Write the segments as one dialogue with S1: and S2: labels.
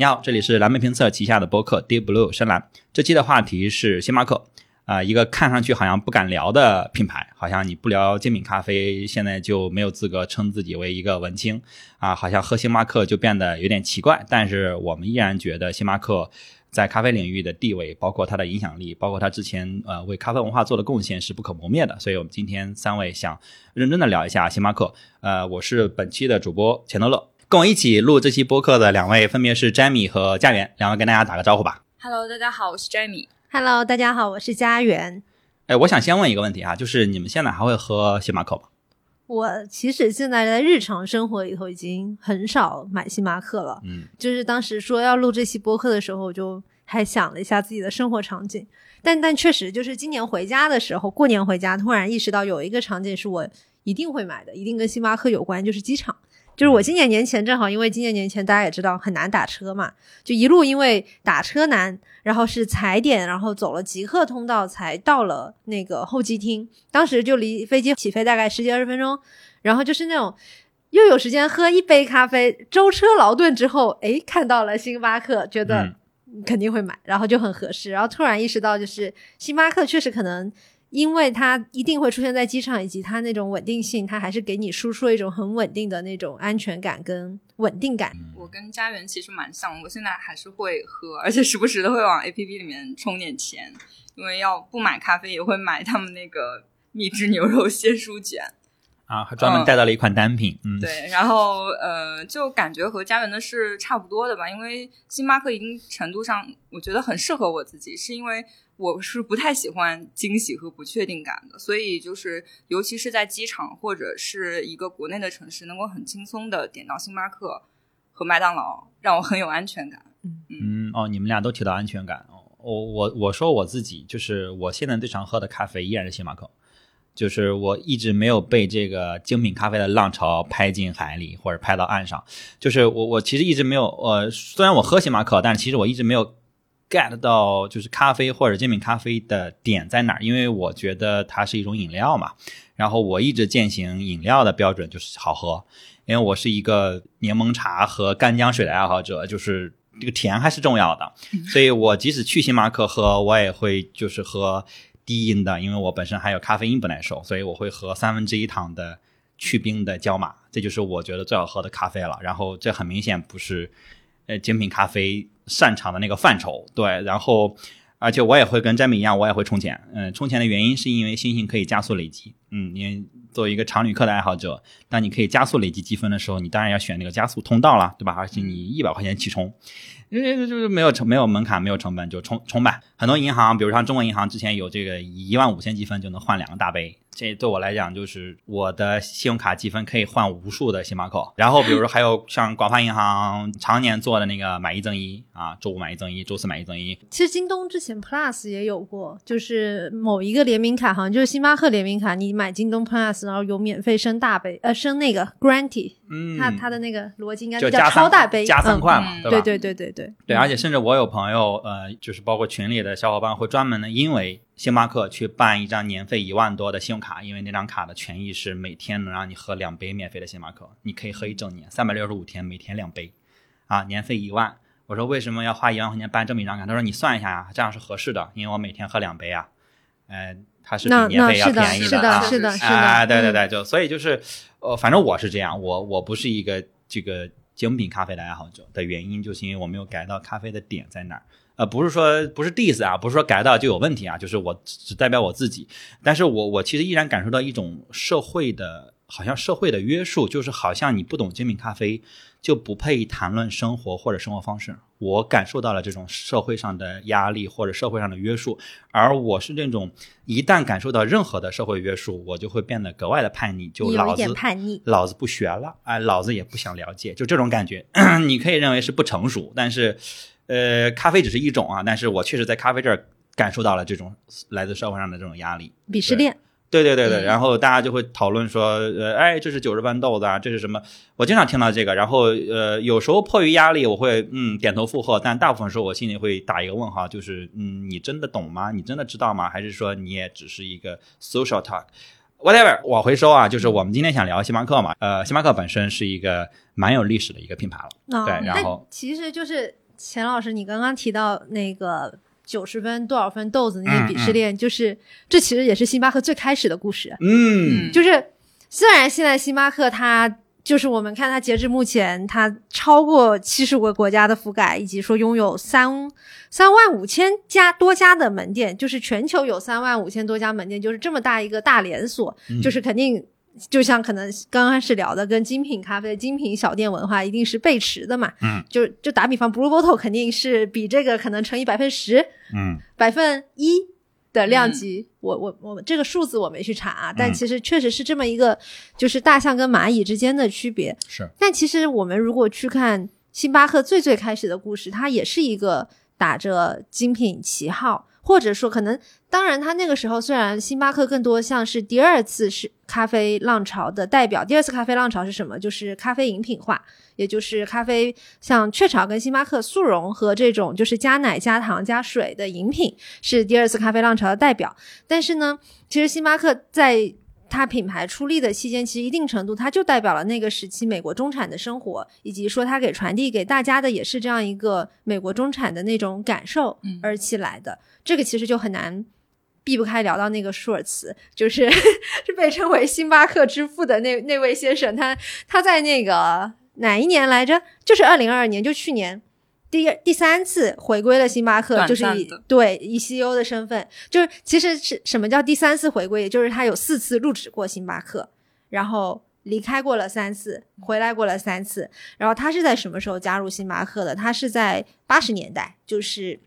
S1: 你好，这里是蓝莓评测旗下的播客 Deep Blue 深蓝。这期的话题是星巴克啊、一个看上去好像不敢聊的品牌，好像你不聊精品咖啡，现在就没有资格称自己为一个文青啊，好像喝星巴克就变得有点奇怪。但是我们依然觉得星巴克在咖啡领域的地位，包括它的影响力，包括它之前呃为咖啡文化做的贡献是不可磨灭的。所以我们今天三位想认真的聊一下星巴克。呃，我是本期的主播钱德勒。跟我一起录这期播客的两位分别是 Jamie 和家园，两位跟大家打个招呼吧。
S2: Hello，大家好，我是 Jamie。
S3: Hello，大家好，我是家园。
S1: 哎，我想先问一个问题啊，就是你们现在还会喝星巴克吗？
S3: 我其实现在在日常生活里头已经很少买星巴克了。
S1: 嗯，
S3: 就是当时说要录这期播客的时候，我就还想了一下自己的生活场景，但但确实就是今年回家的时候，过年回家突然意识到有一个场景是我一定会买的，一定跟星巴克有关，就是机场。就是我今年年前正好因为今年年前大家也知道很难打车嘛，就一路因为打车难，然后是踩点，然后走了极客通道才到了那个候机厅。当时就离飞机起飞大概十几二十分钟，然后就是那种又有时间喝一杯咖啡，舟车劳顿之后，诶，看到了星巴克，觉得
S1: 嗯
S3: 肯定会买，然后就很合适。然后突然意识到，就是星巴克确实可能。因为它一定会出现在机场，以及它那种稳定性，它还是给你输出了一种很稳定的那种安全感跟稳定感。
S2: 我跟家园其实蛮像，我现在还是会喝，而且时不时的会往 A P P 里面充点钱，因为要不买咖啡也会买他们那个秘制牛肉鲜蔬卷。
S1: 啊，还专门带到了一款单品。嗯，
S2: 对，然后呃，就感觉和家园的是差不多的吧，因为星巴克一定程度上，我觉得很适合我自己，是因为我是不太喜欢惊喜和不确定感的，所以就是尤其是在机场或者是一个国内的城市，能够很轻松的点到星巴克和麦当劳，让我很有安全感。
S1: 嗯，哦，你们俩都提到安全感。哦，我我我说我自己，就是我现在最常喝的咖啡依然是星巴克。就是我一直没有被这个精品咖啡的浪潮拍进海里或者拍到岸上。就是我我其实一直没有呃，虽然我喝星巴克，但其实我一直没有 get 到就是咖啡或者精品咖啡的点在哪儿，因为我觉得它是一种饮料嘛。然后我一直践行饮料的标准就是好喝，因为我是一个柠檬茶和干姜水的爱好者，就是这个甜还是重要的。所以我即使去星巴克喝，我也会就是喝。低因的，因为我本身还有咖啡因不耐受，所以我会喝三分之一糖的去冰的焦马，这就是我觉得最好喝的咖啡了。然后这很明显不是呃精品咖啡擅长的那个范畴，对。然后而且我也会跟詹米一样，我也会充钱。嗯，充钱的原因是因为星星可以加速累积。嗯，因为作为一个常旅客的爱好者，当你可以加速累积积分的时候，你当然要选那个加速通道了，对吧？而且你一百块钱起充。因为就是没有成没有门槛没有成本就充充吧。很多银行，比如像中国银行之前有这个一万五千积分就能换两个大杯，这对我来讲就是我的信用卡积分可以换无数的星巴克。然后比如说还有像广发银行常年做的那个买一赠一啊，周五买一赠一，周四买一赠一。
S3: 其实京东之前 Plus 也有过，就是某一个联名卡，好像就是星巴克联名卡，你买京东 Plus，然后有免费升大杯，呃，升那个 Granty，
S1: 嗯，
S3: 它它的那个逻辑应该
S1: 就
S3: 叫
S1: 加
S3: 超大杯，
S1: 加三
S3: 嗯
S1: 块嘛，
S2: 嗯
S1: 对吧？
S3: 对对对对对
S1: 对，而且甚至我有朋友，呃，就是包括群里的小伙伴会专门的因为星巴克去办一张年费一万多的信用卡，因为那张卡的权益是每天能让你喝两杯免费的星巴克，你可以喝一整年，三百六十五天，每天两杯，啊，年费一万。我说为什么要花一万块钱办这么一张卡？他说你算一下啊，这样是合适的，因为我每天喝两杯啊，呃，它是比年费要便宜
S3: 是的
S1: 啊。
S3: 是的是的，
S1: 啊，对对
S3: 嗯
S1: 对，就所以就是，呃，反正我是这样，我我不是一个这个精品咖啡的爱好者的原因，就是因为我没有改到咖啡的点在哪儿。呃，不是说不是 diss 啊，不是说改到就有问题啊，就是我只只代表我自己，但是我我其实依然感受到一种社会的，好像社会的约束，就是好像你不懂精品咖啡就不配谈论生活或者生活方式。我感受到了这种社会上的压力或者社会上的约束，而我是那种一旦感受到任何的社会约束，我就会变得格外的叛逆，就老子
S3: 叛逆，
S1: 老子不学了，哎，老子也不想了解，就这种感觉，你可以认为是不成熟，但是，呃，咖啡只是一种啊，但是我确实在咖啡这儿感受到了这种来自社会上的这种压力。
S3: 鄙视链，
S1: 对对对对，
S2: 嗯
S1: 然后大家就会讨论说，呃，哎，这是九十分豆子啊，这是什么？我经常听到这个，然后呃，有时候迫于压力，我会嗯点头附和，但大部分时候我心里会打一个问号，就是嗯，你真的懂吗？你真的知道吗？还是说你也只是一个 social talk？whatever，往回收啊，就是我们今天想聊星巴克嘛，呃，星巴克本身是一个蛮有历史的一个品牌了，
S3: 啊
S1: 对然后
S3: 其实就是钱老师，你刚刚提到那个九十分多少分豆子那些鄙视链，就是这其实也是星巴克最开始的故事。
S1: 嗯
S3: 就是虽然现在星巴克它就是我们看它截至目前，它超过七十个国家的覆盖，以及说拥有三三万五千家多家的门店，就是全球有三万五千多家门店，就是这么大一个大连锁，
S1: 嗯
S3: 就是肯定。就像可能刚开始聊的，跟精品咖啡、精品小店文化一定是背驰的嘛。
S1: 嗯，
S3: 就就打比方，Blue Bottle 肯定是比这个可能乘以百分之十，
S1: 嗯
S3: 百分一的量级，我我我这个数字我没去查啊，但
S1: 嗯
S3: 其实确实是这么一个，就是大象跟蚂蚁之间的区别。
S1: 是
S3: 但其实我们如果去看星巴克最最开始的故事，它也是一个打着精品旗号，或者说可能，当然他那个时候虽然星巴克更多像是第二次是咖啡浪潮的代表，第二次咖啡浪潮是什么？就是咖啡饮品化。也就是咖啡，像雀巢跟星巴克速溶和这种就是加奶、加糖、加水的饮品，是第二次咖啡浪潮的代表。但是呢，其实星巴克在它品牌出力的期间，其实一定程度它就代表了那个时期美国中产的生活，以及说它给传递给大家的也是这样一个美国中产的那种感受
S2: 嗯
S3: 而起来的。这个其实就很难。避不开聊到那个舒尔茨，就是 是被称为星巴克之父的那那位先生，他他在那个哪一年来着？就是二零二二年，就去年第第三次回归了星巴克，就是以对以 CEO 的身份，就是其实是什么叫第三次回归？也就是他有四次入职过星巴克，然后离开过了三次，回来过了三次。然后他是在什么时候加入星巴克的？他是在八十年代，就是。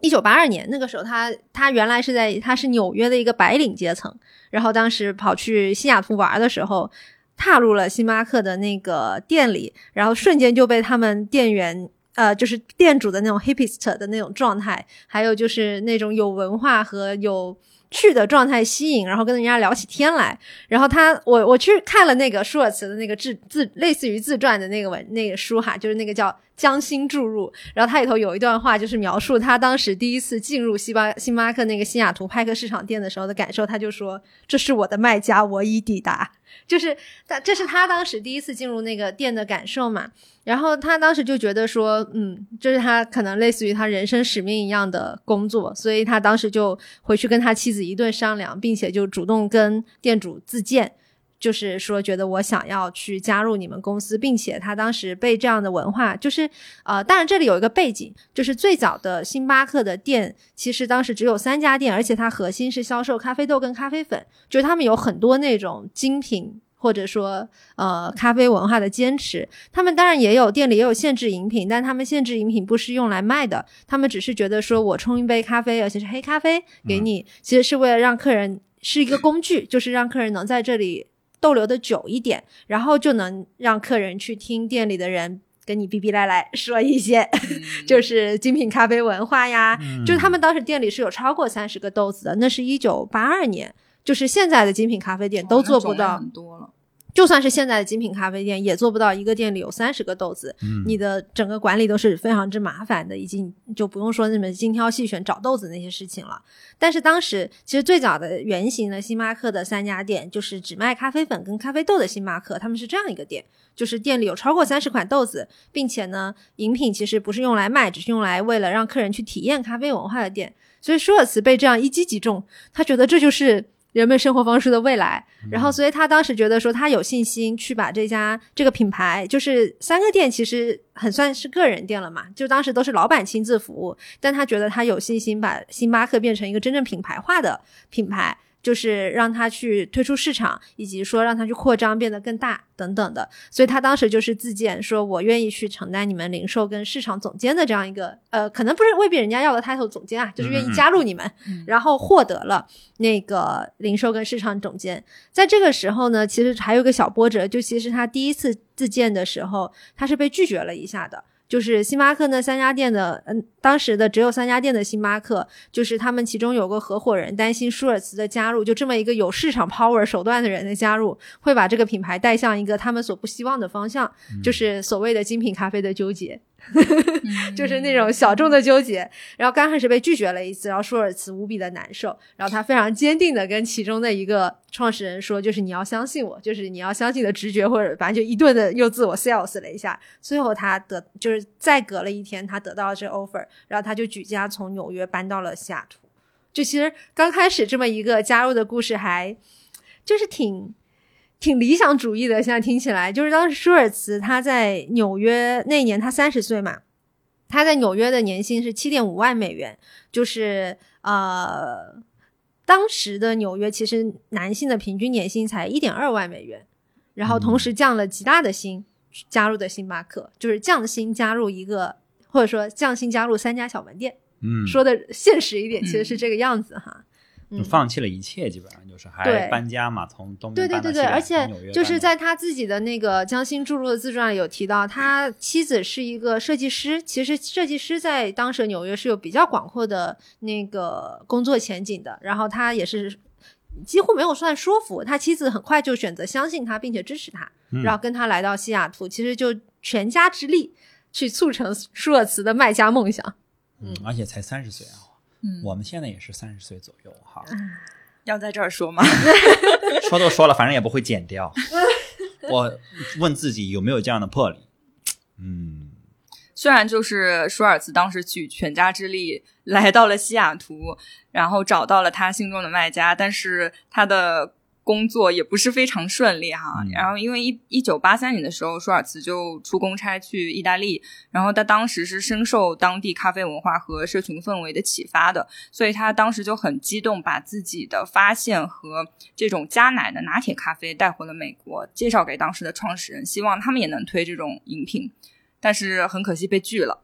S3: 一九八二年那个时候他，他原来是在他是纽约的一个白领阶层，然后当时跑去西雅图玩的时候，踏入了星巴克的那个店里，然后瞬间就被他们店员。呃，就是店主的那种 hipster 的那种状态，还有就是那种有文化和有趣的状态吸引，然后跟人家聊起天来。然后他，我我去看了那个舒尔茨的那个自自类似于自传的那个文那个书哈，就是那个叫《将心注入》。然后他里头有一段话，就是描述他当时第一次进入西巴星巴克那个西雅图派克市场店的时候的感受。他就说：“这是我的卖家，我已抵达。”就是他，这是他当时第一次进入那个店的感受嘛。然后他当时就觉得说，嗯，这是他可能类似于他人生使命一样的工作，所以他当时就回去跟他妻子一顿商量，并且就主动跟店主自荐，就是说觉得我想要去加入你们公司，并且他当时被这样的文化，就是呃，当然这里有一个背景，就是最早的星巴克的店其实当时只有三家店，而且它核心是销售咖啡豆跟咖啡粉，就是他们有很多那种精品。或者说，呃，咖啡文化的坚持，他们当然也有店里也有限制饮品，但他们限制饮品不是用来卖的，他们只是觉得说我冲一杯咖啡，而且是黑咖啡给你，其实是为了让客人是一个工具，就是让客人能在这里逗留的久一点，然后就能让客人去听店里的人跟你逼逼赖赖说一些，
S2: 嗯
S3: 就是精品咖啡文化呀，
S1: 嗯
S3: 就是他们当时店里是有超过三十个豆子的，那是一九八二年。就是现在的精品咖啡店都做不到，
S2: 很多了。
S3: 就算是现在的精品咖啡店，也做不到一个店里有三十个豆子，
S1: 嗯
S3: 你的整个管理都是非常之麻烦的，已经就不用说那么精挑细选找豆子那些事情了。但是当时其实最早的原型的星巴克的三家店，就是只卖咖啡粉跟咖啡豆的星巴克，他们是这样一个店，就是店里有超过三十款豆子，并且呢，饮品其实不是用来卖，只是用来为了让客人去体验咖啡文化的店。所以舒尔茨被这样一击即中，他觉得这就是人们生活方式的未来。然后，所以他当时觉得说，他有信心去把这家这个品牌，就是三个店，其实很算是个人店了嘛，就当时都是老板亲自服务，但他觉得他有信心把星巴克变成一个真正品牌化的品牌。就是让他去推出市场，以及说让他去扩张，变得更大等等的。所以他当时就是自荐说，我愿意去承担你们零售跟市场总监的这样一个，呃，可能不是未必人家要的 title 总监啊，就是愿意加入你们，
S2: 嗯
S3: 然后获得了那个零售跟市场总监。在这个时候呢，其实还有一个小波折，就其实他第一次自荐的时候，他是被拒绝了一下的。就是星巴克那三家店的，嗯，当时的只有三家店的星巴克，就是他们其中有个合伙人担心舒尔茨的加入，就这么一个有市场 power 手段的人的加入，会把这个品牌带向一个他们所不希望的方向，就是所谓的精品咖啡的纠结。
S2: 嗯
S3: 就是那种小众的纠结。然后刚开始被拒绝了一次，然后舒尔茨无比的难受，然后他非常坚定的跟其中的一个创始人说，就是你要相信我，就是你要相信的直觉，或者反正就一顿的又自我 sales 了一下。最后他得就是再隔了一天，他得到了这 offer，然后他就举家从纽约搬到了西雅图。就其实刚开始这么一个加入的故事还就是挺挺理想主义的，现在听起来。就是当时舒尔茨他在纽约那一年他三十岁嘛，他在纽约的年薪是七点五万美元，就是呃，当时的纽约其实男性的平均年薪才一点二万美元，然后同时降了极大的薪加入的星巴克，就是降薪加入一个或者说降薪加入三家小门店，
S1: 嗯，
S3: 说的现实一点，其实是这个样子哈。嗯，
S1: 放弃了一切，基本上就是还
S3: 对
S1: 搬家嘛，从东
S3: 对对对对，
S1: 边搬到西边
S3: 而且就是在他自己的那个江心注入的自传里有提到，他妻子是一个设计师。其实设计师在当时纽约是有比较广阔的那个工作前景的，然后他也是几乎没有算说服他妻子，很快就选择相信他，并且支持他，
S1: 嗯
S3: 然后跟他来到西雅图，其实就全家之力去促成舒尔茨的卖家梦想。
S1: 嗯，而且才三十岁啊，
S2: 嗯。
S1: 我们现在也是三十岁左右哈，
S2: 要在这儿说吗？
S1: 说都说了，反正也不会剪掉。我问自己有没有这样的魄力，嗯，
S2: 虽然就是舒尔茨当时举全家之力来到了西雅图，然后找到了他心中的卖家，但是他的工作也不是非常顺利哈。
S1: 嗯
S2: 然后因为一一九八三年的时候，舒尔茨就出公差去意大利，然后他当时是深受当地咖啡文化和社群氛围的启发的，所以他当时就很激动，把自己的发现和这种加奶的拿铁咖啡带回了美国，介绍给当时的创始人，希望他们也能推这种饮品。但是很可惜被拒了。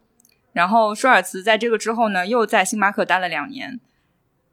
S2: 然后舒尔茨在这个之后呢，又在星巴克待了两年，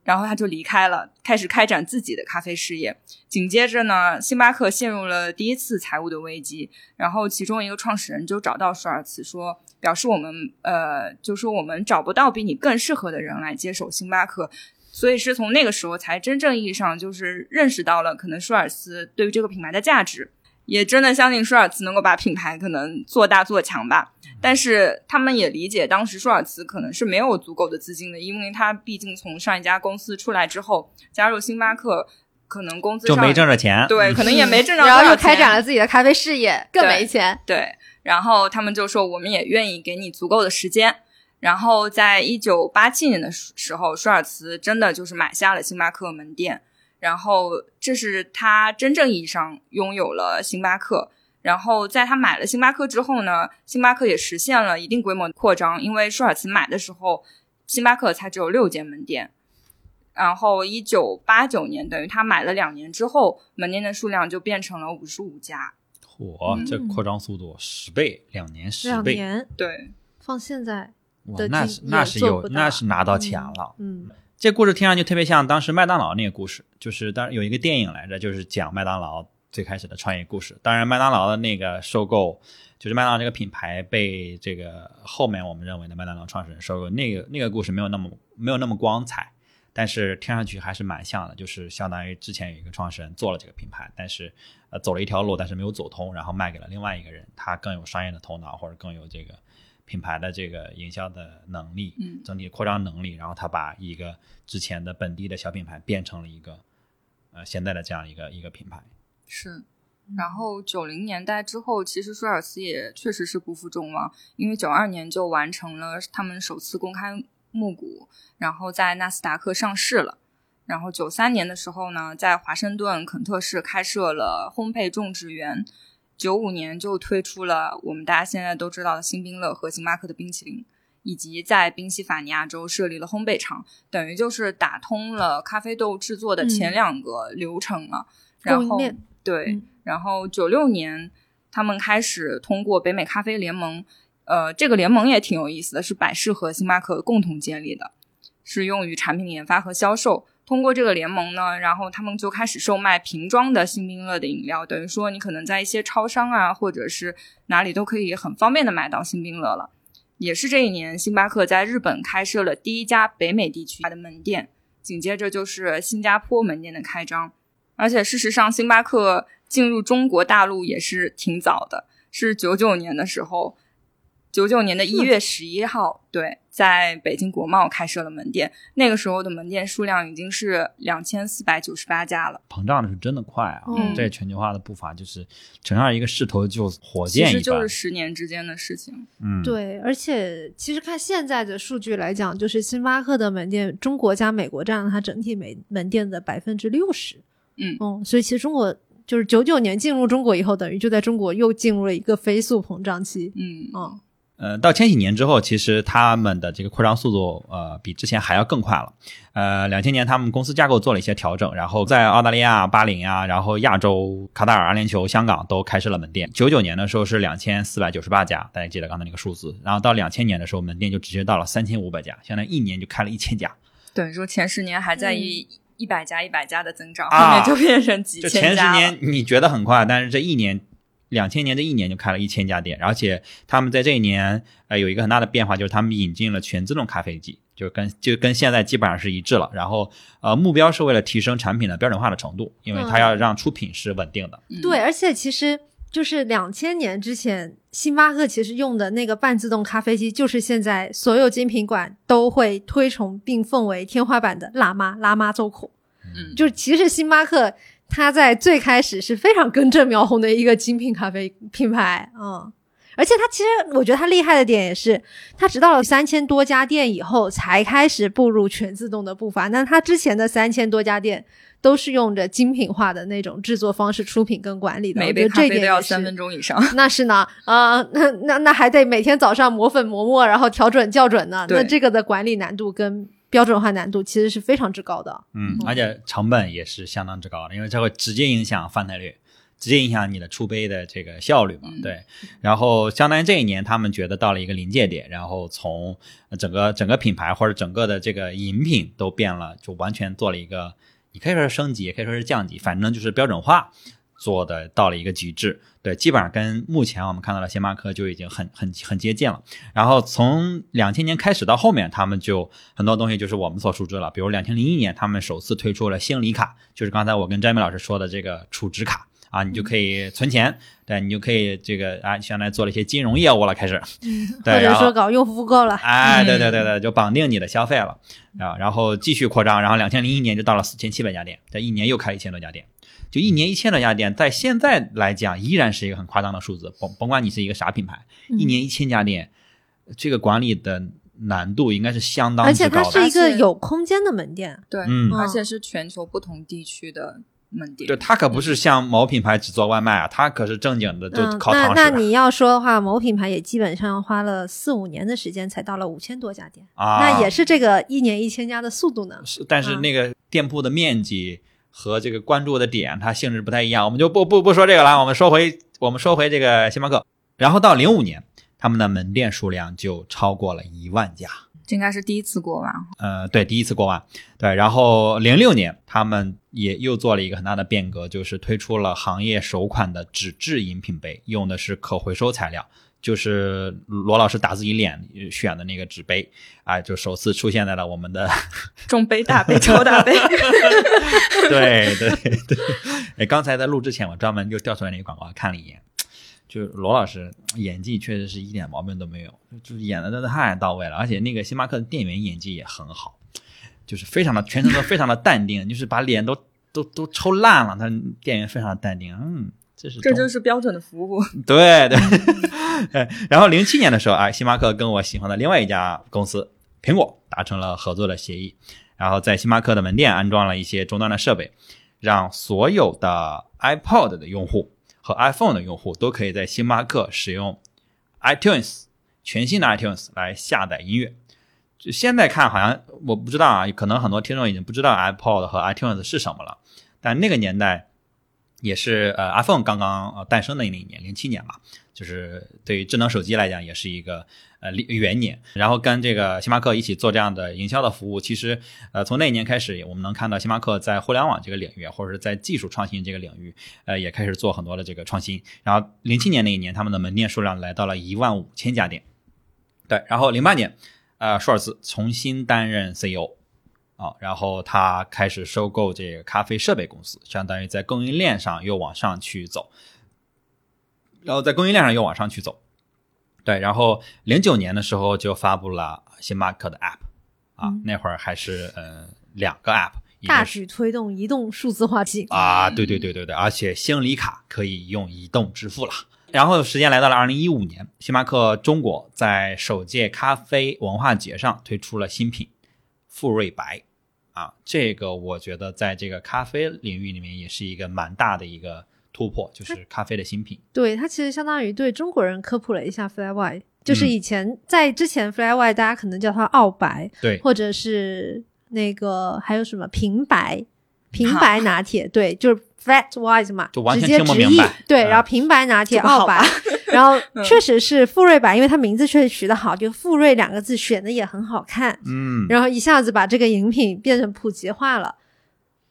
S2: 然后他就离开了，开始开展自己的咖啡事业。紧接着呢，星巴克陷入了第一次财务的危机，然后其中一个创始人就找到舒尔茨说，表示我们呃，就说我们找不到比你更适合的人来接手星巴克。所以是从那个时候才真正意义上就是认识到了可能舒尔茨对于这个品牌的价值，也真的相信舒尔茨能够把品牌可能做大做强吧。但是他们也理解，当时舒尔茨可能是没有足够的资金的，因为他毕竟从上一家公司出来之后，加入星巴克，可能工资上
S1: 就没挣着钱。
S2: 对，可能也没挣着
S3: 然后又开展了自己的咖啡事业，更没钱。
S2: 对，然后他们就说我们也愿意给你足够的时间。然后在一九八七年的时时候，舒尔茨真的就是买下了星巴克门店，然后这是他真正意义上拥有了星巴克。然后在他买了星巴克之后呢，星巴克也实现了一定规模的扩张，因为舒尔茨买的时候，星巴克才只有六间门店。然后一九八九年，等于他买了两年之后，门店的数量就变成了五十五家。
S1: 嚯，这扩张速度十倍，两年十倍，
S3: 两年
S2: 对，
S3: 放现在，
S1: 那是那是有那是拿到钱了。
S3: 嗯
S1: 这故事听上去特别像当时麦当劳那个故事，就是当有一个电影来着，就是讲麦当劳最开始的创业故事。当然，麦当劳的那个收购，就是麦当劳这个品牌被这个后面我们认为的麦当劳创始人收购，那个那个故事没有那么没有那么光彩，但是听上去还是蛮像的，就是相当于之前有一个创始人做了这个品牌，但是呃走了一条路，但是没有走通，然后卖给了另外一个人，他更有商业的头脑或者更有这个品牌的这个营销的能力，
S2: 嗯
S1: 整体扩张能力，然后他把一个之前的本地的小品牌变成了一个呃现在的这样一个一个品牌。
S2: 是。然后九零年代之后，其实舒尔茨也确实是不负众望，因为九二年就完成了他们首次公开募股，然后在纳斯达克上市了。然后九三年的时候呢，在华盛顿肯特市开设了烘焙种植园。九五年就推出了我们大家现在都知道的新冰乐和星巴克的冰淇淋，以及在宾夕法尼亚州设立了烘焙厂，等于就是打通了咖啡豆制作的前
S3: 嗯
S2: 两个流程了。然后对，
S3: 嗯
S2: 然后九六年他们开始通过北美咖啡联盟，呃，这个联盟也挺有意思的，是百事和星巴克共同建立的，是用于产品研发和销售。通过这个联盟呢，然后他们就开始售卖瓶装的星冰乐的饮料，等于说你可能在一些超商啊，或者是哪里都可以很方便的买到星冰乐了。也是这一年，星巴克在日本开设了第一家北美地区的门店，紧接着就是新加坡门店的开张。而且事实上，星巴克进入中国大陆也是挺早的，是九九年的时候，九九年的一月十一号，对，在北京国贸开设了门店。那个时候的门店数量已经是两千四百九十八家了。
S1: 膨胀的是真的快啊！
S3: 嗯
S1: 这全球化的步伐就是乘上一个势头就火箭一般。
S2: 实就是十年之间的事情。
S1: 嗯，
S3: 对，而且其实看现在的数据来讲，就是星巴克的门店，中国加美国占了它整体门门店的百分之六十。
S2: 嗯
S3: 嗯，所以其实中国就是九九年进入中国以后，等于就在中国又进入了一个飞速膨胀期。
S2: 嗯，
S3: 嗯，
S1: 呃，到千禧年之后，其实他们的这个扩张速度，呃，比之前还要更快了。呃，两千年他们公司架构做了一些调整，然后在澳大利亚、巴林啊，然后亚洲、卡塔尔、阿联酋、香港都开设了门店。九九年的时候是两千四百九十八家，大家记得刚才那个数字。然后到两千年的时候，门店就直接到了三千五百家，相当于一年就开了一千家。
S2: 等于说前十年还在一一百家一百家的增长，
S1: 啊
S2: 后面就变成几
S1: 就前十
S2: 千家了。
S1: 年你觉得很快，但是这一年，两千年这一年就开了一千家店，而且他们在这一年呃有一个很大的变化，就是他们引进了全自动咖啡机，就跟就跟现在基本上是一致了。然后呃目标是为了提升产品的标准化的程度，因为它要让出品是稳定的。
S2: 嗯
S3: 对，，而且其实就是两千年之前，星巴克其实用的那个半自动咖啡机，就是现在所有精品馆都会推崇并奉为天花板的辣妈辣妈周口。
S2: 嗯，
S3: 就是其实星巴克它在最开始是非常根正苗红的一个精品咖啡品牌，嗯。而且它其实，我觉得它厉害的点也是，它直到了三千多家店以后才开始步入全自动的步伐。那它之前的三千多家店都是用着精品化的那种制作方式出品跟管理的。
S2: 每杯咖啡都要三分钟以上。
S3: 那是呢，啊、那那那还得每天早上磨粉磨墨，然后调准校准呢。那这个的管理难度跟标准化难度其实是非常之高的。
S1: 嗯，而且成本也是相当之高的，因为这会直接影响翻台率，直接影响你的出杯的这个效率嘛。
S2: 嗯
S1: 对，然后相当于这一年他们觉得到了一个临界点，然后从整个整个品牌或者整个的这个饮品都变了，就完全做了一个，你可以说是升级，也可以说是降级，反正就是标准化。做的到了一个极致，对，基本上跟目前我们看到的星巴克就已经很很很接近了。然后从两千年开始到后面，他们就很多东西就是我们所熟知了，比如两千零一年他们首次推出了星礼卡，就是刚才我跟詹米老师说的这个储值卡啊，你就可以存钱，对你就可以这个啊，相当于做了一些金融业务了，开始，对，
S3: 或者说搞用户复购了。
S1: 哎，对对
S2: 嗯
S1: 对对，就绑定你的消费了啊，然后继续扩张，然后两千零一年就到了四千七百家店，这一年又开一千多家店，就一年一千多家店，在现在来讲依然是一个很夸张的数字，甭甭管你是一个啥品牌，
S3: 嗯
S1: 一年一千家店，这个管理的难度应该是相当
S3: 而且它。是一个有空间的门店，
S2: 对，
S1: 嗯
S2: 而且是全球不同地区的门店。
S1: 对，它可不是像某品牌只做外卖啊，它可是正经的就
S3: 嗯，
S1: 靠堂食
S3: 那那你要说的话，某品牌也基本上花了四五年的时间才到了五千多家店，
S1: 啊，
S3: 那也是这个一年一千家的速度呢。
S1: 是，但是
S3: 嗯
S1: 那个店铺的面积和这个关注的点，它性质不太一样，我们就不不不说这个了。我们说回我们说回这个星巴克，然后到零五年，他们的门店数量就超过了一万家。
S2: 这应该是第一次过万。
S1: 呃，对，第一次过万，对，然后零六年他们也又做了一个很大的变革，就是推出了行业首款的纸质饮品杯，用的是可回收材料，就是罗老师打自己脸选的那个纸杯，啊、就首次出现在了我们的
S2: 中杯、大杯、超大杯。
S1: 对对对，哎，刚才在录之前，我专门就调出来那个广告看了一眼，就罗老师演技确实是一点毛病都没有，就是演的真的太到位了，而且那个星巴克的店员演技也很好，就是非常的全程都非常的淡定，就是把脸都都都抽烂了，他店员非常的淡定，嗯。这是
S2: 这就是标准的服务。
S1: 对对，哎然后零七年的时候，哎，星巴克跟我喜欢的另外一家公司苹果达成了合作的协议，然后在星巴克的门店安装了一些终端的设备，让所有的 iPod 的用户和 iPhone 的用户都可以在星巴克使用 iTunes 全新的 iTunes 来下载音乐。就现在看好像我不知道啊，可能很多听众已经不知道 iPod 和 iTunes 是什么了，但那个年代。也是呃，iPhone 刚刚呃诞生的那一年，零七年嘛，就是对于智能手机来讲，也是一个呃元年。然后跟这个星巴克一起做这样的营销的服务，其实呃从那一年开始，我们能看到星巴克在互联网这个领域，或者是在技术创新这个领域，呃也开始做很多的这个创新。然后零七年那一年，他们的门店数量来到了一万五千家店。对，然后零八年，呃，舒尔茨重新担任 CEO。啊，然后他开始收购这个咖啡设备公司，相当于在供应链上又往上去走，然后在供应链上又往上去走，对，然后零九年的时候就发布了星巴克的 App 啊，
S3: 嗯。
S1: 那会儿还是呃两个 App，一
S3: 大举推动移动数字化进
S1: 啊，对对对对对，而且星礼卡可以用移动支付了。然后时间来到了二零一五年，星巴克中国在首届咖啡文化节上推出了新品馥芮白啊，这个我觉得在这个咖啡领域里面也是一个蛮大的一个突破，就是咖啡的新品。
S3: 对，它其实相当于对中国人科普了一下 Fly Y，就是
S1: 嗯
S3: 以前、在之前 Fly Y 大家可能叫它澳白，
S1: 对，
S3: 或者是那个还有什么平白平白拿铁，对，就是 Flat White 嘛，
S1: 就完全
S3: 直接直译
S1: 听不明白
S3: 对，
S1: 嗯
S3: 然后平白拿铁
S2: 好
S3: 澳白，然后 确实是富瑞白，因为它名字确实取得好，就富瑞两个字选的也很好看，
S1: 嗯，
S3: 然后一下子把这个饮品变成普及化了。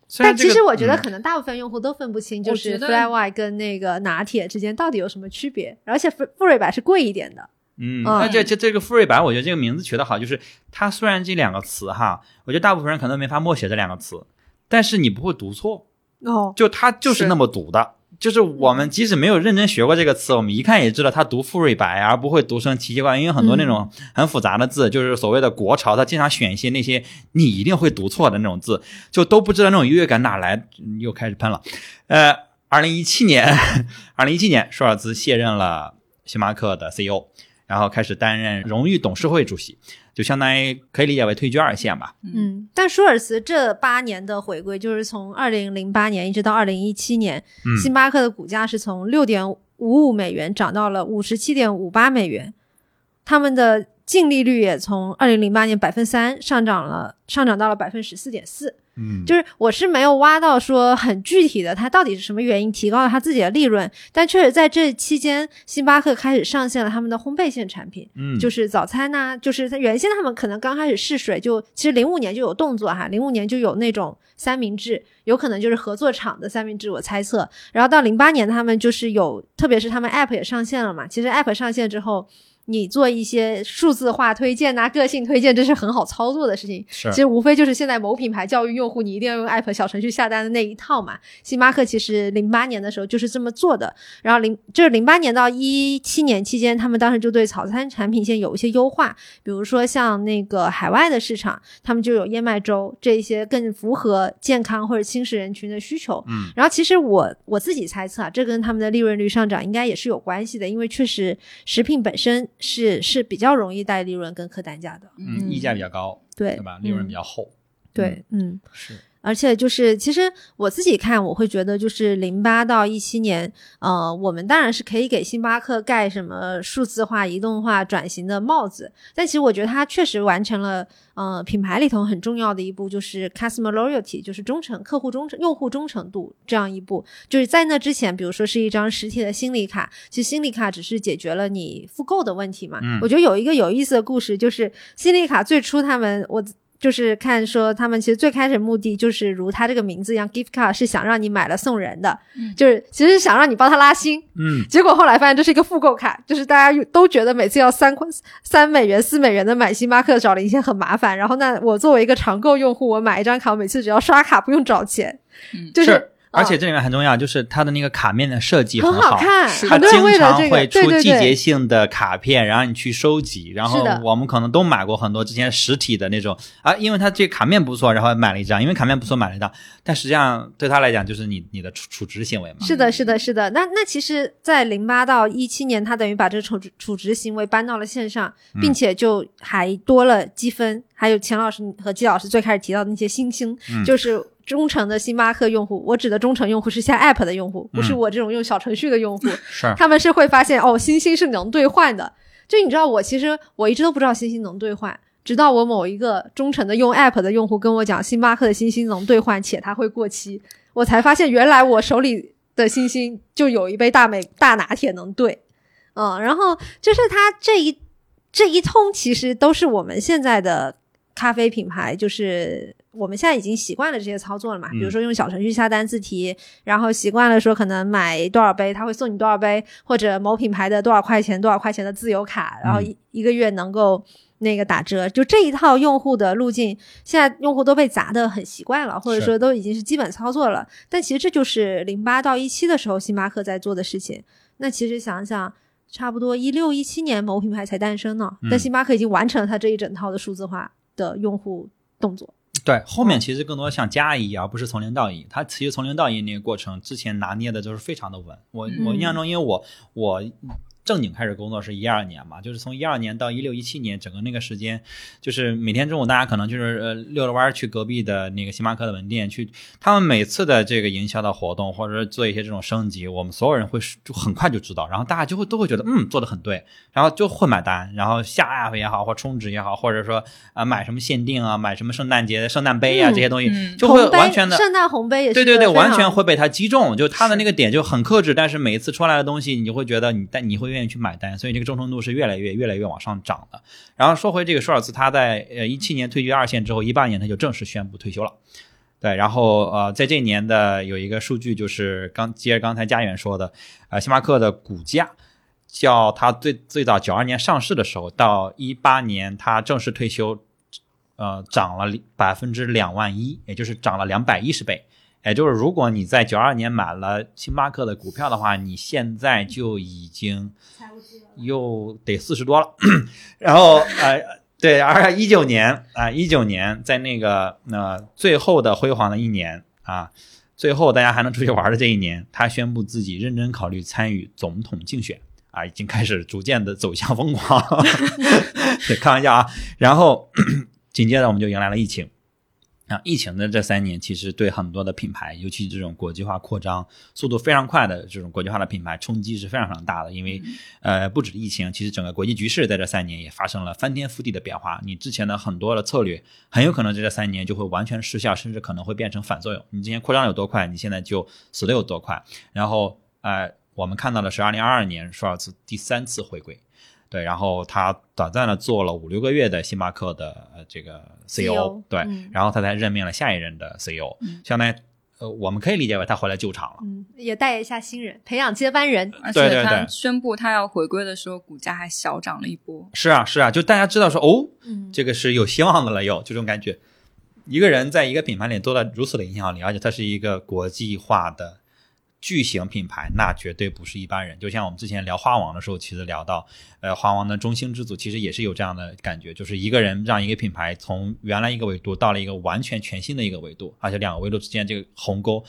S1: 这个
S3: 但其实我觉得
S1: 嗯
S3: 可能大部分用户都分不清，就是
S2: 我觉得
S3: Fly Y 跟那个拿铁之间到底有什么区别，而且富富瑞白是贵一点的。
S1: 嗯，
S3: 嗯
S1: 那这这这个富瑞白，我觉得这个名字取得好，就是它虽然这两个词哈，我觉得大部分人可能没法默写这两个词，但是你不会读错，
S3: 哦，
S1: 就它就是
S2: 是
S1: 那么读的。就是我们即使没有认真学过这个词，我们一看也知道它读富瑞白，而不会读成奇奇怪怪。因为很多那种很复杂的字，就是所谓的国潮，它经常选一些那些你一定会读错的那种字，就都不知道那种优越感哪来。嗯又开始喷了。呃，二零一七年，二零一七年，舒尔兹卸任了星巴克的 CEO，然后开始担任荣誉董事会主席，就相当于可以理解为退居二线吧。
S3: 嗯，但舒尔茨这八年的回归，就是从二零零八年一直到二零一七年，
S1: 嗯
S3: 星巴克的股价是从六点五五美元涨到了五十七点五八美元，他们的净利率也从二零零八年百分三上涨了，上涨到了百分十四点四。
S1: 嗯
S3: 就是我是没有挖到说很具体的，它到底是什么原因提高了它自己的利润，但确实在这期间，星巴克开始上线了他们的烘焙线产品，
S1: 嗯，
S3: 就是早餐呐、就是它原先他们可能刚开始试水就，其实零五年就有动作哈，零五年就有那种三明治，有可能就是合作厂的三明治，我猜测。然后到零八年他们就是有，特别是他们 app 也上线了嘛，其实 app 上线之后。你做一些数字化推荐呐、个性推荐，这是很好操作的事情。
S1: 是
S3: 其实无非就是现在某品牌教育用户，你一定要用 app 小程序下单的那一套嘛。星巴克其实零八年的时候就是这么做的，然后零就是零八年到一七年期间，他们当时就对早餐产品线有一些优化，比如说像那个海外的市场，他们就有燕麦粥这一些更符合健康或者轻食人群的需求。
S1: 嗯，
S3: 然后其实我我自己猜测啊，这跟他们的利润率上涨应该也是有关系的，因为确实食品本身是是比较容易带利润跟客单价的。
S1: 嗯，溢价比较高，
S3: 对
S1: 对吧？利润比
S3: 嗯
S1: 较厚。
S3: 对，嗯。
S1: 是，
S3: 而且就是，其实我自己看，我会觉得就是零八到一七年，呃，我们当然是可以给星巴克盖什么数字化、移动化转型的帽子，但其实我觉得它确实完成了，呃，品牌里头很重要的一步，就是 customer loyalty，就是忠诚客户忠诚、用户忠诚度这样一步。就是在那之前，比如说是一张实体的心理卡，其实心理卡只是解决了你复购的问题嘛。
S1: 嗯
S3: 我觉得有一个有意思的故事，就是心理卡最初他们我。就是看说他们其实最开始目的就是如他这个名字一样，gift card 是想让你买了送人的，
S2: 嗯
S3: 就是其实是想让你帮他拉新。
S1: 嗯，
S3: 结果后来发现这是一个复购卡，就是大家都觉得每次要三块三美元、四美元的买星巴克找零钱很麻烦。然后那我作为一个常购用户，我买一张卡，我每次只要刷卡不用找钱，
S2: 嗯
S3: 就是
S1: 是而且这里面很重要，就是它的那个卡面的设计
S3: 很
S1: 好。
S3: 看。
S1: 它经常会出季节，性的卡片，然后你去收集。然后我们可能都买过很多之前实体的那种啊，因为它这卡面不错，然后买了一张，因为卡面不错买了一张。但实际上对他来讲，就是你你的储储值行为嘛。
S3: 是的，是的，是的。那那其实，在零八到一七年，他等于把这个储值储值行为搬到了线上，
S1: 嗯
S3: 并且就还多了积分，还有钱老师和季老师最开始提到的那些星星，
S1: 嗯
S3: 就是忠诚的星巴克用户。我指的忠诚用户是下 app 的用户，不是
S1: 嗯
S3: 我这种用小程序的用户。
S1: 是，
S3: 他们是会发现哦，星星是能兑换的。就你知道，我其实我一直都不知道星星能兑换，直到我某一个忠诚的用 app 的用户跟我讲，星巴克的星星能兑换，且它会过期，我才发现原来我手里的星星就有一杯大美大拿铁能兑。嗯，然后就是它这一这一通，其实都是我们现在的咖啡品牌，就是我们现在已经习惯了这些操作了嘛。比如说用小程序下单自提，然后习惯了说可能买多少杯，他会送你多少杯，或者某品牌的多少块钱多少块钱的自由卡，然后一、一个月能够那个打折。就这一套用户的路径，现在用户都被砸的很习惯了，或者说都已经是基本操作了。但其实这就是零八到一七的时候星巴克在做的事情。那其实想想。差不多一六一七年某品牌才诞生呢，
S1: 嗯
S3: 但星巴克已经完成了它这一整套的数字化的用户动作。
S1: 对，后面其实更多像加一，而不是从零到一。它其实从零到一那个过程，之前拿捏的就是非常的稳。我我印象中，因为我我正经开始工作是一二年嘛，就是从一二年到一六一七年，整个那个时间，就是每天中午大家可能就是呃溜着弯儿去隔壁的那个星巴克的门店去，他们每次的这个营销的活动或者是做一些这种升级，我们所有人会就很快就知道，然后大家就会都会觉得嗯做的很对，然后就会买单，然后下 app 也好，或充值也好，或者说啊、呃买什么限定啊，买什么圣诞节的圣诞杯啊、
S3: 嗯
S1: 这些东西，
S2: 嗯
S1: 就会完全的
S3: 圣诞红杯也是
S1: 对对对，完全会被他击中，就他的那个点就很克制，但是每一次出来的东西，你就会觉得你但你会愿意去买单，所以这个忠诚度是越来越越来越往上涨的。然后说回这个舒尔茨，他在呃一七年退居二线之后，一八年他就正式宣布退休了。对，然后呃，在这年的有一个数据，就是刚接着刚才家园说的，呃，星巴克的股价，较它最最早九二年上市的时候，到一八年它正式退休，呃，涨了百分之两万一，也就是涨了两百一十倍。也就是如果你在九二年买了星巴克的股票的话，你现在就已经又得四十多了。然后呃，对，而一九年啊，一、九年在那个呃最后的辉煌的一年啊，最后大家还能出去玩的这一年，他宣布自己认真考虑参与总统竞选啊，已经开始逐渐的走向疯狂。对，开玩笑啊。然后 紧接着我们就迎来了疫情。啊，疫情的这三年，其实对很多的品牌，尤其这种国际化扩张速度非常快的这种国际化的品牌，冲击是非常非常大的。因为，呃，不止疫情，其实整个国际局势在这三年也发生了翻天覆地的变化。你之前的很多的策略，很有可能在这三年就会完全失效，甚至可能会变成反作用。你之前扩张有多快，你现在就死的有多快。然后，呃，我们看到的是二零二二年舒尔茨第三次回归。对，然后他短暂的做了五六个月的星巴克的呃这个 CEO，,
S3: CEO
S1: 对，
S3: 嗯
S1: 然后他才任命了下一任的 CEO，、
S2: 嗯
S1: 相当于呃我们可以理解为他回来救场了。
S3: 嗯，也带一下新人，培养接班人。
S2: 而且他宣布他要回归的时候，股价还小涨了一波。
S1: 是啊，是啊，就大家知道说哦，
S3: 嗯，
S1: 这个是有希望的了，有就这种感觉。一个人在一个品牌里做到如此的影响力，而且他是一个国际化的巨型品牌，那绝对不是一般人。就像我们之前聊花王的时候，其实聊到，呃，花王的中兴之祖其实也是有这样的感觉，就是一个人让一个品牌从原来一个维度到了一个完全全新的一个维度，而且两个维度之间这个鸿沟，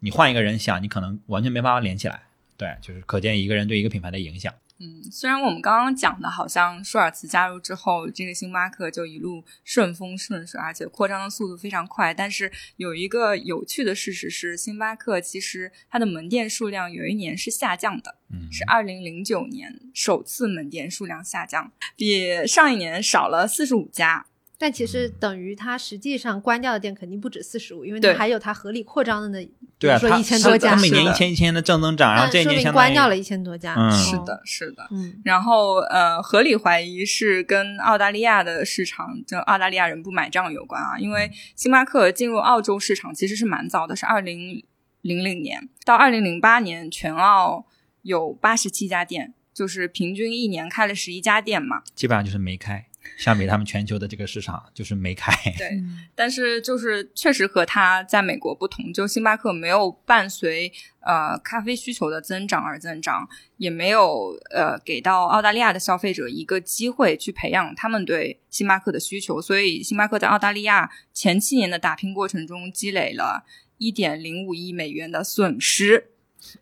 S1: 你换一个人想，你可能完全没办法连起来。对，就是可见一个人对一个品牌的影响。
S2: 嗯，虽然我们刚刚讲的好像舒尔茨加入之后，这个星巴克就一路顺风顺水，而且扩张的速度非常快。但是有一个有趣的事实是，星巴克其实它的门店数量有一年是下降的，
S1: 嗯，
S2: 是二零零九年首次门店数量下降，比上一年少了四十五家。
S3: 但其实等于它实际上关掉的店肯定不止四十五，因为它还有它合理扩张的那，
S1: 对啊，他
S3: 比如说一千多家，
S1: 他每年一千一千的正增长，然后这
S3: 说明关掉了一千多家。
S1: 嗯
S2: 是的，是的。
S3: 嗯，
S2: 然后呃，合理怀疑是跟澳大利亚的市场，就澳大利亚人不买账有关啊。因为星巴克进入澳洲市场其实是蛮早的，是二零零零年到二零零八年，全澳有八十七家店，就是平均一年开了十一家店嘛。
S1: 基本上就是没开。相比他们全球的这个市场，就是没开。
S2: 对，但是就是确实和它在美国不同，就星巴克没有伴随呃咖啡需求的增长而增长，也没有呃给到澳大利亚的消费者一个机会去培养他们对星巴克的需求，所以星巴克在澳大利亚前七年的打拼过程中积累了一点零五亿美元的损失。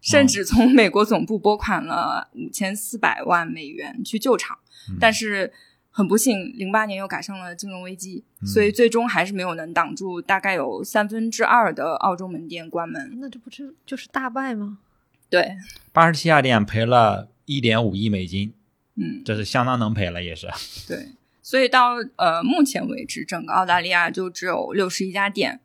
S2: 甚至从美国总部拨款了五千四百万美元去救场，
S1: 嗯
S2: 但是很不幸，零八年又赶上了金融危机，
S1: 嗯
S2: 所以最终还是没有能挡住，大概有三分之二的澳洲门店关门。
S3: 那这不是就是大败吗？
S2: 对，
S1: 八十七家店赔了一点五亿美金，
S2: 嗯，
S1: 这是相当能赔了，也是。
S2: 对，所以到呃目前为止，整个澳大利亚就只有六十一家店，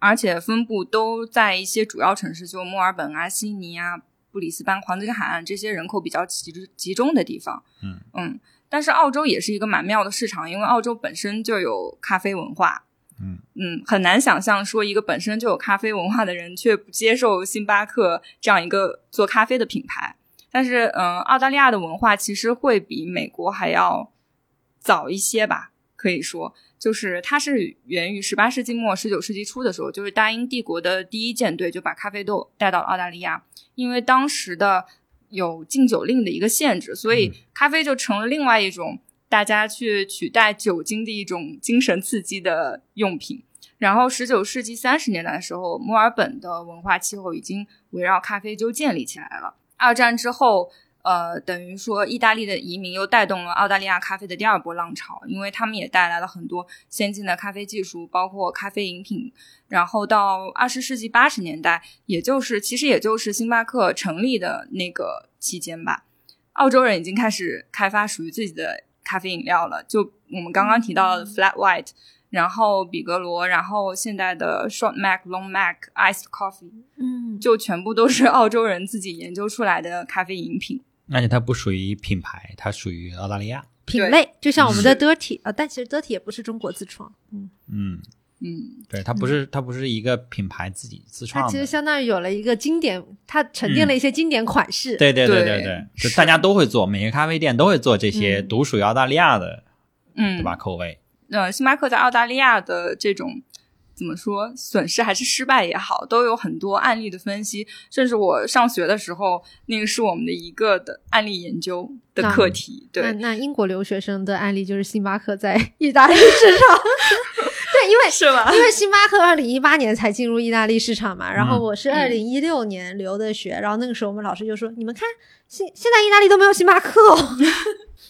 S2: 而且分布都在一些主要城市，就墨尔本啊、悉尼啊、布里斯班、黄金海岸这些人口比较集集中的地方。
S1: 嗯
S2: 嗯，但是澳洲也是一个蛮妙的市场，因为澳洲本身就有咖啡文化。
S1: 嗯
S2: 嗯，很难想象说一个本身就有咖啡文化的人，却不接受星巴克这样一个做咖啡的品牌。但是，嗯、澳大利亚的文化其实会比美国还要早一些吧，可以说，就是它是源于十八世纪末、十九世纪初的时候，就是大英帝国的第一舰队就把咖啡豆带到了澳大利亚，因为当时的有禁酒令的一个限制，所以咖啡就成了另外一种大家去取代酒精的一种精神刺激的用品。然后，十九世纪三十年代的时候，墨尔本的文化气候已经围绕咖啡就建立起来了。二战之后。呃，等于说，意大利的移民又带动了澳大利亚咖啡的第二波浪潮，因为他们也带来了很多先进的咖啡技术，包括咖啡饮品。然后到二十世纪八十年代，也就是其实也就是星巴克成立的那个期间吧，澳洲人已经开始开发属于自己的咖啡饮料了。就我们刚刚提到的 Flat White，然后比格罗，然后现在的 Short Mac、Long Mac、Iced Coffee，
S3: 嗯，
S2: 就全部都是澳洲人自己研究出来的咖啡饮品。
S1: 而且它不属于品牌，它属于澳大利亚
S3: 品类，就像我们的 Dirty 啊，但其实 Dirty 也不是中国自创，
S1: 嗯
S2: 嗯
S1: 嗯，对，它不是它不是一个品牌自己自创
S3: 的，它其实相当于有了一个经典，它沉淀了一些经典款式，
S1: 对对对对对，就大家都会做，每个咖啡店都会做这些独属于澳大利亚的，
S2: 嗯，
S1: 对吧？口味，
S2: 呃，星巴克在澳大利亚的这种。怎么说，损失还是失败也好，都有很多案例的分析。甚至我上学的时候，那个是我们的一个的案例研究的课题。对，
S3: 那英国留学生的案例就是星巴克在 意大利市场。对，因为
S2: 是吧？
S3: 因为星巴克二零一八年才进入意大利市场嘛。然后我是二零一六年留的学，然后那个时候我们老师就说：“你们看，现现在意大利都没有星巴克。”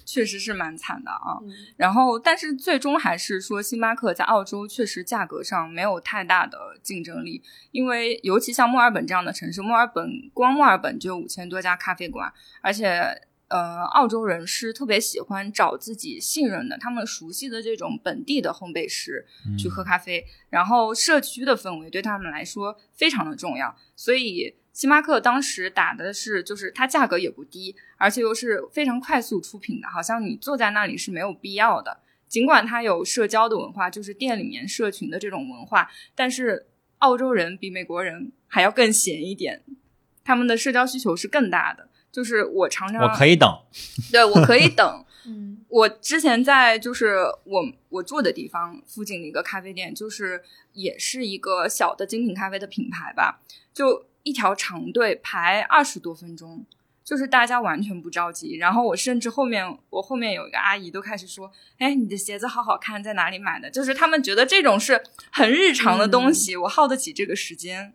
S2: 确实是蛮惨的啊，然后但是最终还是说星巴克在澳洲确实价格上没有太大的竞争力，因为尤其像墨尔本这样的城市，墨尔本光墨尔本就有五千多家咖啡馆，而且呃，澳洲人是特别喜欢找自己信任的、他们熟悉的这种本地的烘焙师去喝咖啡，然后社区的氛围对他们来说非常的重要，所以。星巴克当时打的是，就是它价格也不低，而且又是非常快速出品的，好像你坐在那里是没有必要的。尽管它有社交的文化，就是店里面社群的这种文化，但是澳洲人比美国人还要更闲一点，他们的社交需求是更大的。就是我常常
S1: 我可以等，
S2: 对我可以等。
S3: 嗯，
S2: 我之前在就是我我住的地方附近的一个咖啡店，就是也是一个小的精品咖啡的品牌吧，就。一条长队排二十多分钟，就是大家完全不着急。然后我甚至后面，我后面有一个阿姨都开始说：“哎，你的鞋子好好看，在哪里买的？”就是他们觉得这种是很日常的东西，我耗得起这个时间。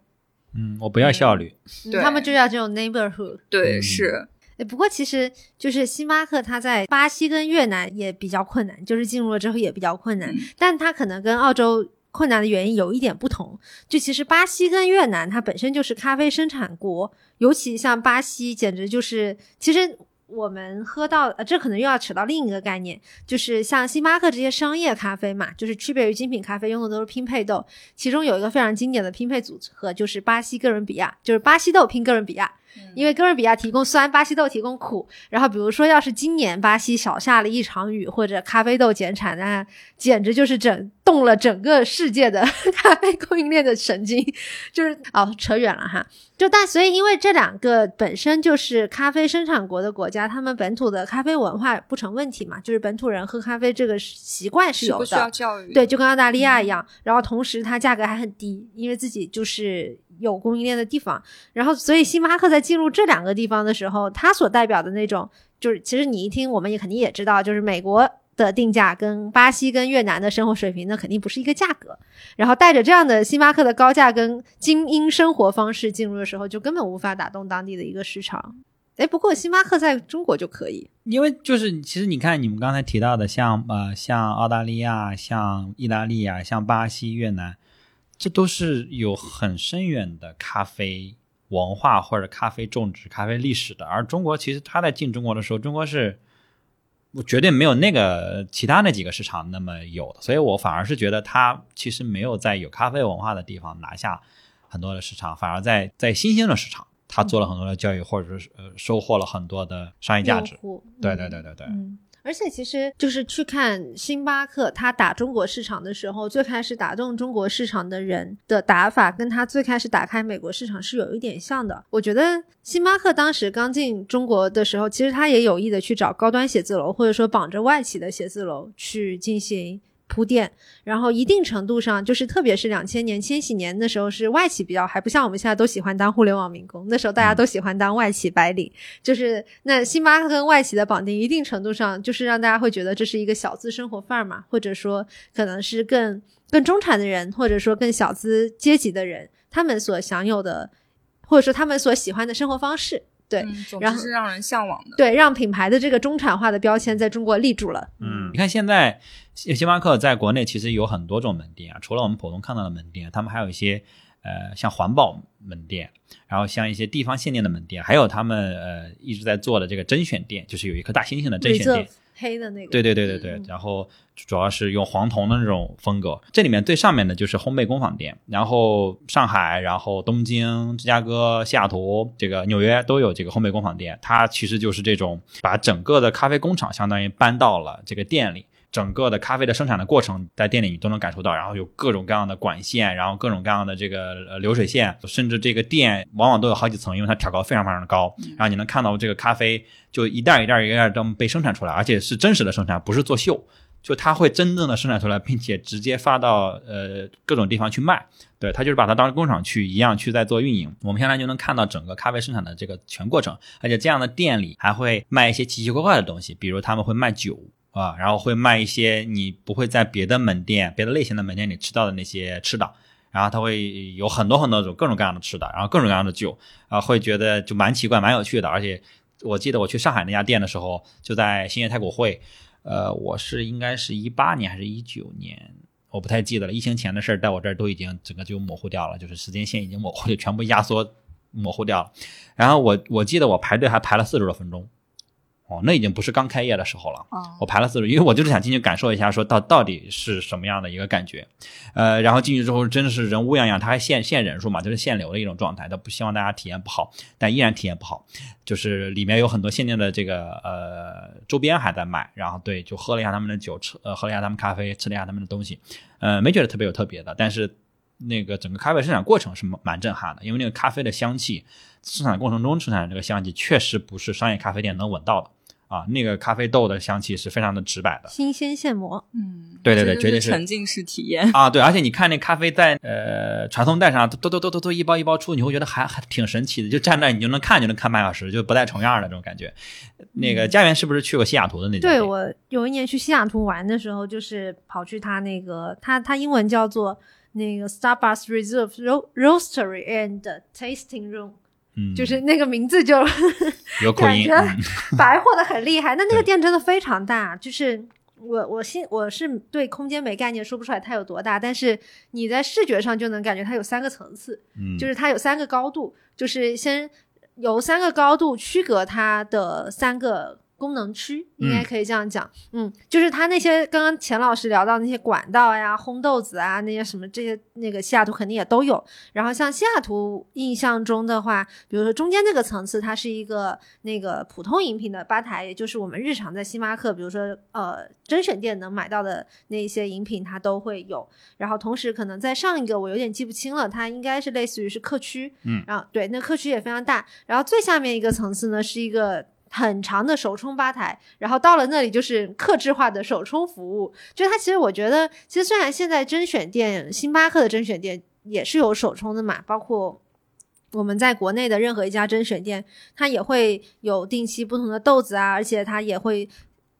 S1: 嗯，我不要效率，
S2: 对
S3: 他们就要这种 neighborhood。
S2: 对，是。
S3: 哎，不过其实就是星巴克，它在巴西跟越南也比较困难，就是进入了之后也比较困难，但它可能跟澳洲。困难的原因有一点不同，就其实巴西跟越南它本身就是咖啡生产国，尤其像巴西，简直就是其实我们喝到呃，这可能又要扯到另一个概念，就是像星巴克这些商业咖啡嘛，就是区别于精品咖啡用的都是拼配豆，其中有一个非常经典的拼配组合就是巴西哥伦比亚，就是巴西豆拼哥伦比亚。因为哥伦比亚提供酸，巴西豆提供苦。然后比如说，要是今年巴西少下了一场雨，或者咖啡豆减产，那简直就是整动了整个世界的 咖啡供应链的神经。就是哦，扯远了哈。就但所以，因为这两个本身就是咖啡生产国的国家，他们本土的咖啡文化不成问题嘛，就是本土人喝咖啡这个习惯是有的。
S2: 需要教育。
S3: 对，就跟澳大利亚一样。然后同时，它价格还很低，因为自己就是。有供应链的地方，然后所以星巴克在进入这两个地方的时候，它所代表的那种，就是其实你一听，我们也肯定也知道，就是美国的定价跟巴西跟越南的生活水平，那肯定不是一个价格。然后带着这样的星巴克的高价跟精英生活方式进入的时候，就根本无法打动当地的一个市场。哎，不过星巴克在中国就可以，
S1: 因为就是其实你看你们刚才提到的，像呃像澳大利亚、像意大利啊、像巴西、越南。这都是有很深远的咖啡文化或者咖啡种植、咖啡历史的。而中国其实它在进中国的时候，中国是我绝对没有那个其他那几个市场那么有的，所以我反而是觉得它其实没有在有咖啡文化的地方拿下很多的市场，反而在在新兴的市场，它做了很多的教育，或者是呃收获了很多的商业价值。对对对对对。
S3: 而且其实就是去看星巴克，他打中国市场的时候，最开始打动中国市场的人的打法，跟他最开始打开美国市场是有一点像的。我觉得星巴克当时刚进中国的时候，其实他也有意的去找高端写字楼，或者说绑着外企的写字楼去进行铺垫，然后一定程度上就是，特别是两千年、千禧年的时候，是外企比较还不像我们现在都喜欢当互联网民工，那时候大家都喜欢当外企白领，就是那星巴克跟外企的绑定，一定程度上就是让大家会觉得这是一个小资生活范儿嘛，或者说可能是更更中产的人，或者说更小资阶级的人，他们所享有的，或者说他们所喜欢的生活方式。对，
S2: 嗯，总
S3: 然后
S2: 之是让人向往的。
S3: 对，让品牌的这个中产化的标签在中国立住了。
S1: 嗯，你看现在星星巴克在国内其实有很多种门店啊，除了我们普通看到的门店，他们还有一些呃像环保门店，然后像一些地方限定的门店，还有他们呃一直在做的这个甄选店，就是有一颗大猩猩的甄选店。
S3: 黑的那个，
S1: 对对对对对，然后主要是用黄铜的那种风格。这里面最上面的就是烘焙工坊店，然后上海、然后东京、芝加哥、西雅图、这个纽约都有这个烘焙工坊店。它其实就是这种把整个的咖啡工厂相当于搬到了这个店里。整个的咖啡的生产的过程，在店里你都能感受到，然后有各种各样的管线，然后各种各样的这个呃流水线，甚至这个店往往都有好几层，因为它挑高非常非常的高，然后你能看到这个咖啡就一袋一袋一袋这么被生产出来，而且是真实的生产，不是作秀，就它会真正的生产出来，并且直接发到呃各种地方去卖。对，它就是把它当工厂去一样去在做运营。我们现在就能看到整个咖啡生产的这个全过程，而且这样的店里还会卖一些奇奇怪怪的东西，比如他们会卖酒。啊，然后会卖一些你不会在别的门店、别的类型的门店里吃到的那些吃的，然后它会有很多很多种各种各样的吃的，然后各种各样的酒，啊，会觉得就蛮奇怪、蛮有趣的。而且我记得我去上海那家店的时候，就在兴业太古汇，呃，我是应该是一八年还是一九年，我不太记得了。疫情前的事儿在我这儿都已经整个就模糊掉了，就是时间线已经模糊，就全部压缩模糊掉了。然后我我记得我排队还排了四十多分钟。哦，那已经不是刚开业的时候了。
S2: 哦
S1: 我排了四十，因为我就是想进去感受一下，说到到底是什么样的一个感觉。呃，然后进去之后真的是人乌泱泱，他还限限人数嘛，就是限流的一种状态。他不希望大家体验不好，但依然体验不好。就是里面有很多限定的这个呃周边还在卖，然后对，就喝了一下他们的酒，吃呃喝了一下他们咖啡，吃了一下他们的东西，呃，没觉得特别有特别的，但是那个整个咖啡生产过程是蛮蛮震撼的，因为那个咖啡的香气，生产过程中生产的这个香气确实不是商业咖啡店能闻到的啊，那个咖啡豆的香气是非常的直白的。
S3: 新鲜现磨，
S2: 嗯，
S1: 对对对绝对
S2: 是沉浸式体验。
S1: 啊，对，而且你看那咖啡在呃传送带上嘟嘟嘟嘟嘟一包一包出，你会觉得还还挺神奇的，就站那儿你就能看就能看半小时，就不带重样的这种感觉。那个家园是不是去过西雅图的那家店？
S3: 对我有一年去西雅图玩的时候，就是跑去他那个，他他英文叫做那个 Starbucks Reserve Ro Roastery and Tasting Room，、
S1: 嗯，
S3: 就是那个名字就
S1: 有口音。
S3: 感觉
S1: 嗯
S3: 白货的很厉害。那那个店真的非常大，就是我我心我是对空间没概念，说不出来它有多大，但是你在视觉上就能感觉它有三个层次，
S1: 嗯，
S3: 就是它有三个高度，就是先由三个高度区隔它的三个功能区，应该
S1: 嗯
S3: 可以这样讲。嗯，就是它那些刚刚钱老师聊到那些管道呀、烘豆子啊，那些什么这些，那个西雅图肯定也都有。然后像西雅图印象中的话，比如说中间这个层次，它是一个那个普通饮品的吧台，也就是我们日常在星巴克，比如说呃甄选店能买到的那一些饮品，它都会有。然后同时可能在上一个我有点记不清了，它应该是类似于是客区，
S1: 嗯，
S3: 然后对，那客区也非常大。然后最下面一个层次呢是一个。很长的手冲吧台，然后到了那里就是克制化的手冲服务。就它其实我觉得，其实虽然现在甄选店，星巴克的甄选店也是有手冲的嘛，包括我们在国内的任何一家甄选店，它也会有定期不同的豆子啊，而且它也会。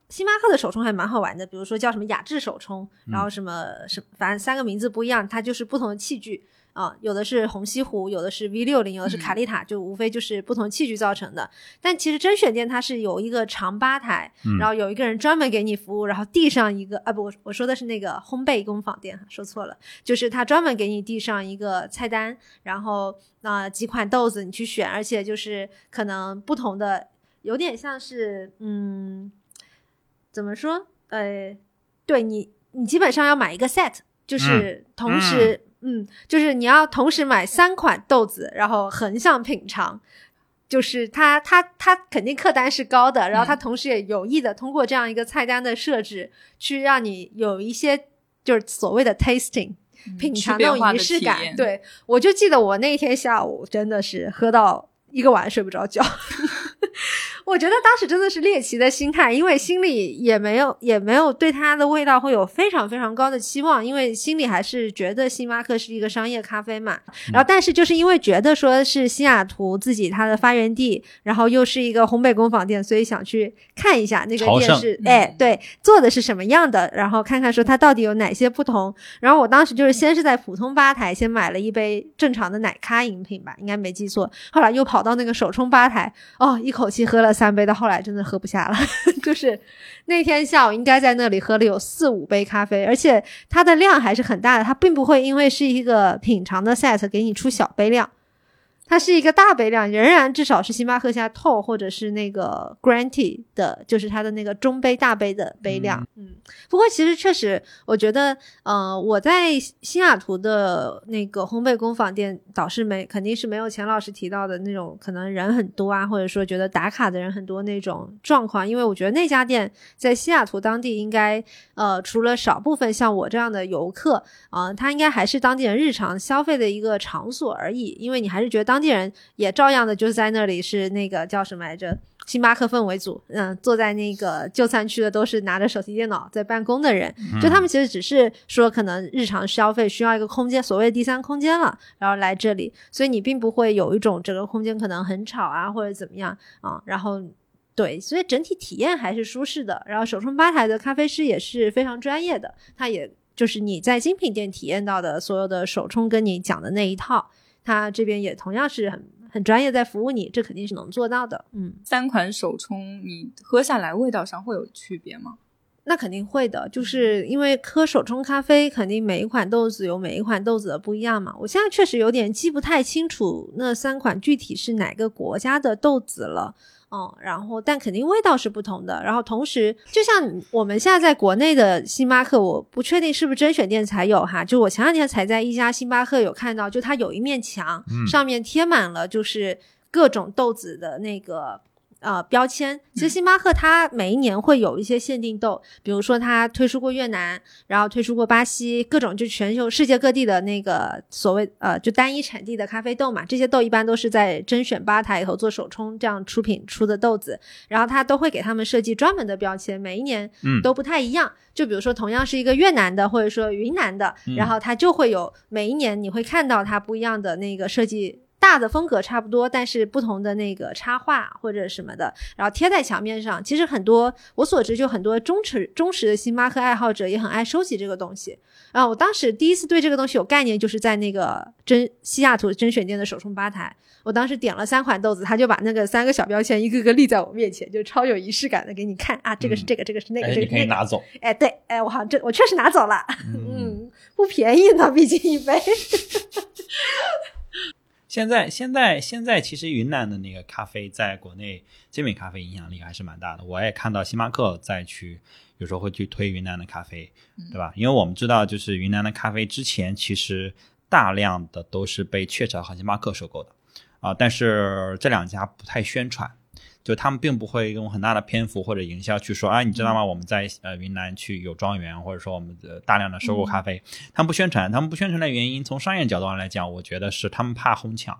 S3: 星巴克的手冲还蛮好玩的，比如说叫什么雅致手冲，然后什么什么，反正三个名字不一样，它就是不同的器具啊、有的是虹吸湖，有的是 V 六零，有的是卡丽塔，就无非就是不同器具造成的。但其实甄选店它是有一个长吧台，
S1: 嗯
S3: 然后有一个人专门给你服务，然后递上一个啊不，我我说的是那个烘焙工坊店，说错了，就是他专门给你递上一个菜单，然后那、呃几款豆子你去选，而且就是可能不同的，有点像是嗯，怎么说？呃，对你你基本上要买一个 set，就是同时嗯就是你要同时买三款豆子，然后横向品尝。就是它，它，它肯定客单是高的，然后它
S2: 嗯
S3: 同时也有意的通过这样一个菜单的设置，去让你有一些就是所谓的 tasting 品尝那种仪式感。对我就记得我那一天下午真的是喝到一个晚上睡不着觉。我觉得当时真的是猎奇的心态，因为心里也没有也没有对它的味道会有非常非常高的期望，因为心里还是觉得星巴克是一个商业咖啡嘛。然后，但是就是因为觉得说是西雅图自己它的发源地，然后又是一个烘焙工坊店，所以想去看一下那个店是哎对做的是什么样的，然后看看说它到底有哪些不同。然后我当时就是先是在普通吧台先买了一杯正常的奶咖饮品吧，应该没记错。后来又跑到那个手冲吧台，哦，一口气喝了三杯，到后来真的喝不下了。就是那天下午应该在那里喝了有四五杯咖啡，而且它的量还是很大的，它并不会因为是一个品尝的 set 给你出小杯量。它是一个大杯量，仍然至少是星巴克下透或者是那个 Granty 的，就是它的那个中杯大杯的杯量。嗯，不过其实确实，我觉得，呃，我在西雅图的那个烘焙工坊店倒是没，肯定是没有钱老师提到的那种可能人很多啊，或者说觉得打卡的人很多那种状况。因为我觉得那家店在西雅图当地应该，呃，除了少部分像我这样的游客啊、它应该还是当地人日常消费的一个场所而已。因为你还是觉得当地人也照样的就是在那里是那个叫什么来着？星巴克氛围组，嗯，坐在那个就餐区的都是拿着手提电脑在办公的人，就他们其实只是说可能日常消费需要一个空间，所谓第三空间了，然后来这里，所以你并不会有一种整个空间可能很吵啊或者怎么样啊，然后。对，所以整体体验还是舒适的。然后手冲吧台的咖啡师也是非常专业的，他也就是你在精品店体验到的所有的手冲跟你讲的那一套，他这边也同样是很很专业在服务你，这肯定是能做到的。嗯，
S2: 三款手冲，你喝下来味道上会有区别吗？
S3: 那肯定会的，就是因为喝手冲咖啡，肯定每一款豆子有每一款豆子的不一样嘛。我现在确实有点记不太清楚那三款具体是哪个国家的豆子了。嗯，然后但肯定味道是不同的。然后同时，就像我们现在在国内的星巴克，我不确定是不是甄选店才有哈。就我前两天才在一家星巴克有看到，就它有一面墙，上面贴满了就是各种豆子的那个。呃，标签其实星巴克它每一年会有一些限定豆，比如说它推出过越南，然后推出过巴西，各种就全球世界各地的那个所谓呃就单一产地的咖啡豆嘛，这些豆一般都是在甄选吧台以后做手冲这样出品出的豆子，然后它都会给他们设计专门的标签，每一年
S1: 嗯
S3: 都不太一样。就比如说同样是一个越南的或者说云南的，然后它就会有每一年你会看到它不一样的那个设计。大的风格差不多，但是不同的那个插画或者什么的，然后贴在墙面上。其实很多我所知，就很多忠实忠实的星巴克爱好者也很爱收集这个东西。啊，我当时第一次对这个东西有概念，就是在那个真西雅图甄选店的首冲吧台。我当时点了三款豆子，他就把那个三个小标签一个个立在我面前，就超有仪式感的给你看啊，这个是这个，这个是那个，这个。
S1: 可以拿走。
S3: 哎，对，哎，我好像这我确实拿走了，
S1: 嗯，
S3: 嗯，不便宜呢，毕竟一杯。
S1: 现在现在现在其实云南的那个咖啡在国内精品咖啡影响力还是蛮大的。我也看到星巴克在去有时候会去推云南的咖啡，对吧？因为我们知道，就是云南的咖啡之前其实大量的都是被雀巢和星巴克收购的啊，但是这两家不太宣传。就他们并不会用很大的篇幅或者营销去说啊，你知道吗？我们在呃云南去有庄园，或者说我们的大量的收购咖啡，他们不宣传。他们不宣传的原因，从商业角度上来讲，我觉得是他们怕哄抢，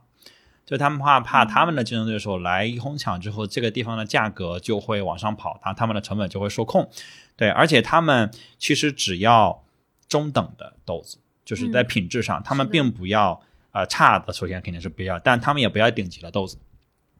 S1: 就他们怕怕他们的竞争对手来一哄抢之后，这个地方的价格就会往上跑，他他们的成本就会受控。对，而且他们其实只要中等的豆子，就是在品质上，他们并不要呃差的，首先肯定是不要，但他们也不要顶级的豆子。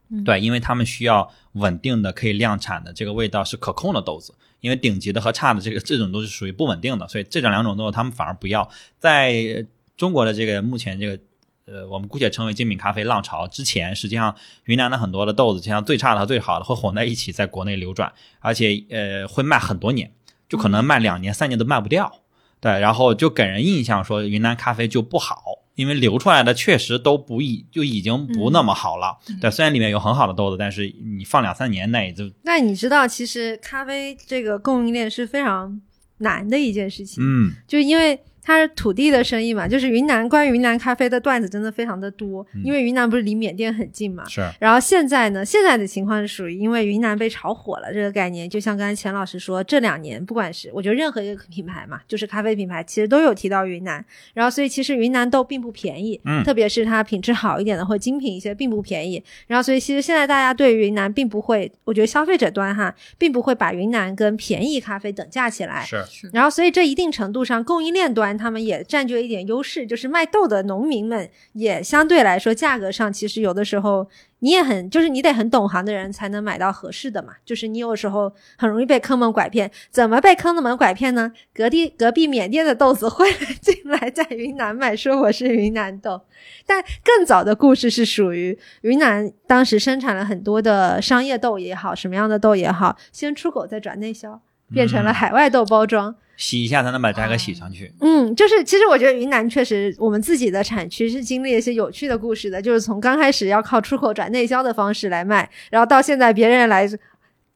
S3: 嗯
S1: 对，因为他们需要稳定的可以量产的这个味道是可控的豆子，因为顶级的和差的这个这种都是属于不稳定的，所以这种两种豆子他们反而不要。在中国的这个目前这个呃，我们姑且称为精品咖啡浪潮之前，实际上云南的很多的豆子，就像最差的和最好的会混在一起在国内流转，而且呃会卖很多年，就可能卖两年、三年都卖不掉。对，然后就给人印象说云南咖啡就不好，因为流出来的确实都不已就已经不那么好了。对，虽然里面有很好的豆子，但是你放两三年那也就
S3: 那你知道，其实咖啡这个供应链是非常难的一件事情，
S1: 嗯。
S3: 就因为它是土地的生意嘛，就是云南关于云南咖啡的段子真的非常的多，因为云南不是离缅甸很近嘛。
S1: 是
S3: 然后现在呢，现在的情况是属于因为云南被炒火了这个概念，就像刚才钱老师说，这两年不管是我觉得任何一个品牌嘛，就是咖啡品牌，其实都有提到云南。然后所以其实云南豆并不便宜，
S1: 嗯
S3: 特别是它品质好一点的或精品一些，并不便宜。然后所以其实现在大家对云南并不会，我觉得消费者端哈，并不会把云南跟便宜咖啡等价起来。
S1: 是，
S2: 是
S3: 然后，所以这一定程度上，供应链端他们也占据了一点优势，就是卖豆的农民们也相对来说价格上，其实有的时候你也很，就是你得很懂行的人才能买到合适的嘛。就是你有时候很容易被坑蒙拐骗，怎么被坑蒙拐骗呢？隔 壁隔壁缅甸的豆子会来进来，在云南卖，说我是云南豆。但更早的故事是属于云南当时生产了很多的商业豆也好，什么样的豆也好，先出口再转内销，变成了
S1: 嗯
S3: 海外豆包装。
S1: 洗一下才能把价格洗上去。
S3: 嗯，就是其实我觉得云南确实，我们自己的产区是经历了一些有趣的故事的，就是从刚开始要靠出口转内销的方式来卖，然后到现在别人来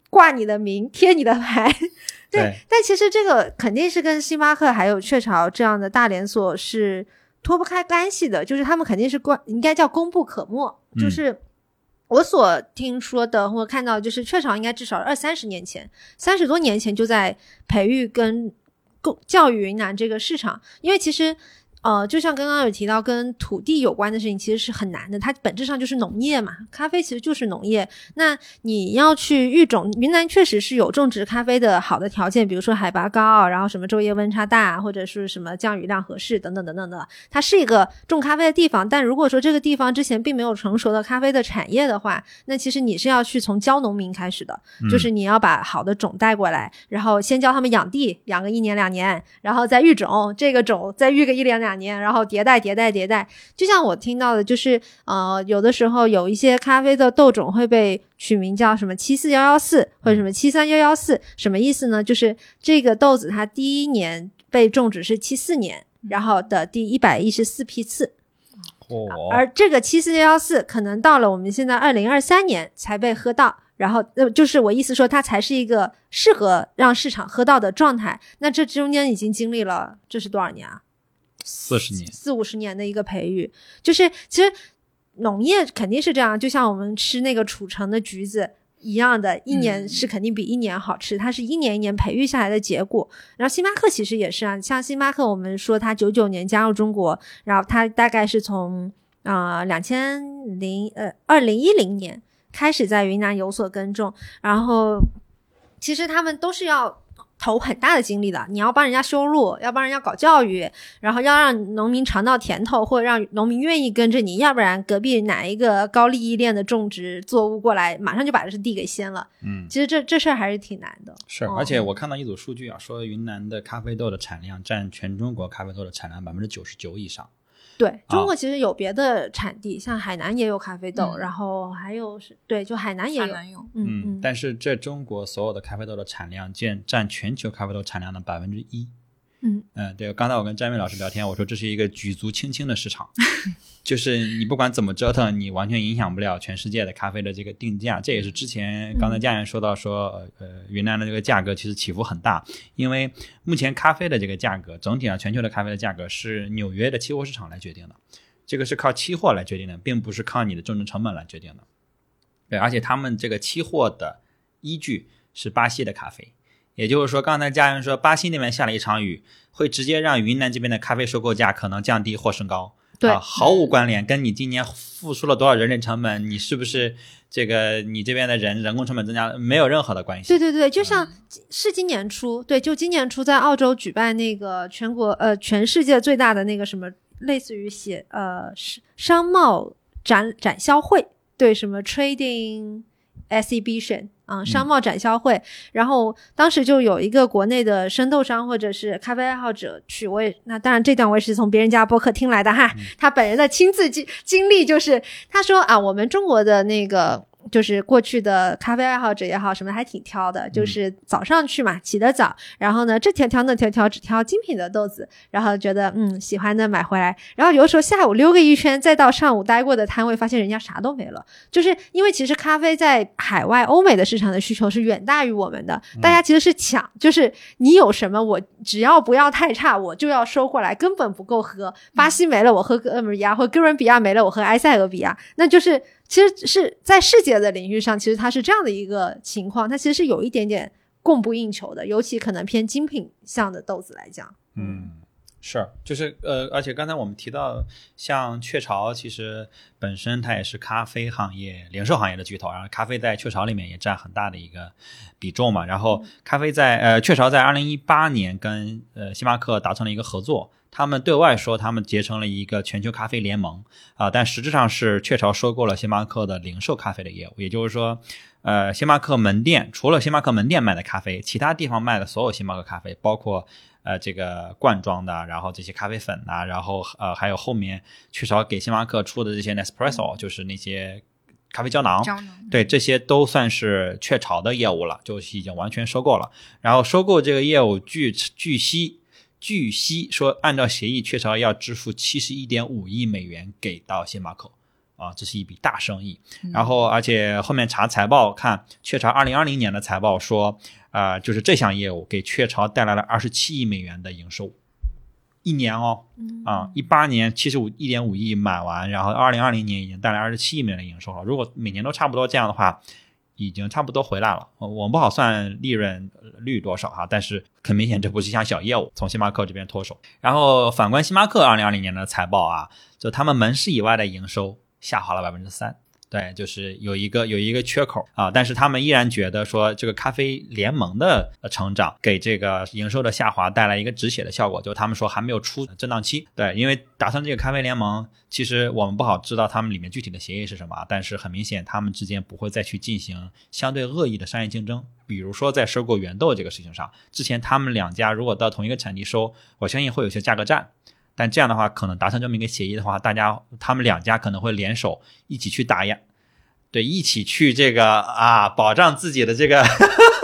S3: 挂你的名、贴你的牌。对，
S1: 对
S3: 但其实这个肯定是跟星巴克还有雀巢这样的大连锁是脱不开干系的，就是他们肯定是关，应该叫功不可没，就
S1: 嗯
S3: 是。我所听说的或看到，就是雀巢应该至少二三十年前，三十多年前就在培育跟教育云南这个市场，因为其实。呃，就像刚刚有提到跟土地有关的事情，其实是很难的。它本质上就是农业嘛，咖啡其实就是农业。那你要去育种，云南确实是有种植咖啡的好的条件，比如说海拔高，然后什么昼夜温差大，或者是什么降雨量合适等等等等的。它是一个种咖啡的地方，但如果说这个地方之前并没有成熟的咖啡的产业的话，那其实你是要去从教农民开始的，就是你要把好的种带过来，然后先教他们养地，养个一年两年，然后再育种，这个种再育个一两两年，然后迭代迭代迭代。就像我听到的，就是呃，有的时候有一些咖啡的豆种会被取名叫什么七四幺幺四或者什么七三幺幺四，什么意思呢？就是这个豆子它第一年被种植是七四年，然后的第一百一十四批次，
S1: 哦，
S3: 而这个七四幺幺四可能到了我们现在二零二三年才被喝到，然后呃，就是我意思说它才是一个适合让市场喝到的状态。那这中间已经经历了这是多少年啊？
S1: 四十年，
S3: 四五十年的一个培育，就是其实农业肯定是这样，就像我们吃那个储成的橘子。一样的，一年
S2: 嗯
S3: 是肯定比一年好吃，它是一年一年培育下来的结果。然后星巴克其实也是啊，像星巴克，我们说它九九年加入中国，然后它大概是从啊两千零呃二零一零年开始在云南有所耕种，然后其实他们都是要投很大的精力的。你要帮人家修路，要帮人家搞教育，然后要让农民尝到甜头，或者让农民愿意跟着你，要不然隔壁哪一个高利益链的种植作物过来，马上就把这地给掀了。
S1: 嗯，
S3: 其实这这事儿还是挺难的。
S1: 是，
S3: 哦
S1: 而且我看到一组数据啊，说云南的咖啡豆的产量占全中国咖啡豆的产量百分之九十九以上。
S3: 对中国其实有别的产地，像海南也有咖啡豆，
S2: 嗯
S3: 然后还有是对，就海南也有。
S2: 海南有，
S3: 嗯嗯，
S1: 但是这中国所有的咖啡豆的产量占占全球咖啡豆产量的百分之一。
S3: 嗯
S1: 嗯，对，刚才我跟詹伟老师聊天，我说这是一个举足轻轻的市场，就是你不管怎么折腾，你完全影响不了全世界的咖啡的这个定价。这也是之前刚才佳妍说到说，呃，云南的这个价格其实起伏很大，因为目前咖啡的这个价格，整体上全球的咖啡的价格是纽约的期货市场来决定的，这个是靠期货来决定的，并不是靠你的种植成本来决定的。对，而且他们这个期货的依据是巴西的咖啡。也就是说，刚才家人说，巴西那边下了一场雨，会直接让云南这边的咖啡收购价可能降低或升高。
S3: 对
S1: 啊，毫无关联，跟你今年付出了多少人力成本，你是不是这个你这边的人人工成本增加，没有任何的关系。
S3: 对对对，就像是今年初，对，就今年初在澳洲举办那个全国呃全世界最大的那个什么，类似于写呃商商贸展展销会，对，什么 trading exhibition 啊、商贸展销会。然后当时就有一个国内的生豆商或者是咖啡爱好者去，我也那当然这段我也是从别人家播客听来的哈。他本人的亲自经经历就是，他说啊，我们中国的那个就是过去的咖啡爱好者也好，什么还挺挑的，就是早上去嘛，起得早，然后呢这挑挑那挑挑，只挑精品的豆子，然后觉得嗯喜欢的买回来，然后有的时候下午溜个一圈，再到上午待过的摊位，发现人家啥都没了，就是因为其实咖啡在海外欧美的市场的需求是远大于我们的，大家其实是抢，就是你有什么我只要不要太差，我就要收过来，根本不够喝。巴西没了，我喝哥伦比亚；或哥伦比亚没了，我喝埃塞俄比亚。那就是其实是在世界的领域上，其实它是这样的一个情况，它其实是有一点点供不应求的，尤其可能偏精品向的豆子来讲。
S1: 嗯，是，就是呃，而且刚才我们提到，像雀巢，其实本身它也是咖啡行业、零售行业的巨头，然后咖啡在雀巢里面也占很大的一个比重嘛。然后咖啡在呃雀巢在二零一八年跟呃星巴克达成了一个合作，他们对外说他们结成了一个全球咖啡联盟啊，但实质上是雀巢收购了星巴克的零售咖啡的业务，也就是说。呃，星巴克门店除了星巴克门店卖的咖啡，其他地方卖的所有星巴克咖啡，包括呃这个罐装的，然后这些咖啡粉呐、然后呃还有后面雀巢给星巴克出的这些 Nespresso，就是那些咖啡胶囊，
S2: 胶囊
S1: 对，这些都算是雀巢的业务了，就已经完全收购了。然后收购这个业务，据据悉，据悉说，按照协议，雀巢要支付七十一点五亿美元给到星巴克。啊，这是一笔大生意。然后，而且后面查财报看，雀巢二零二零年的财报说，啊、就是这项业务给雀巢带来了二十七亿美元的营收，一年哦，啊，一八年七十五一点五亿买完，然后二零二零年已经带来二十七亿美元的营收了。如果每年都差不多这样的话，已经差不多回来了。我我们不好算利润率多少哈，但是很明显这不是一项小业务，从星巴克这边脱手。然后反观星巴克二零二零年的财报啊，就他们门市以外的营收下滑了百分之三。对，就是有一个有一个缺口啊，但是他们依然觉得说这个咖啡联盟的成长给这个营收的下滑带来一个止血的效果，就他们说还没有出震荡期。对，因为打算这个咖啡联盟，其实我们不好知道他们里面具体的协议是什么，但是很明显他们之间不会再去进行相对恶意的商业竞争，比如说在收购原豆这个事情上，之前他们两家如果到同一个产地收，我相信会有些价格战。但这样的话，可能达成这么一个协议的话，大家他们两家可能会联手一起去打压，对，一起去这个啊，保障自己的这个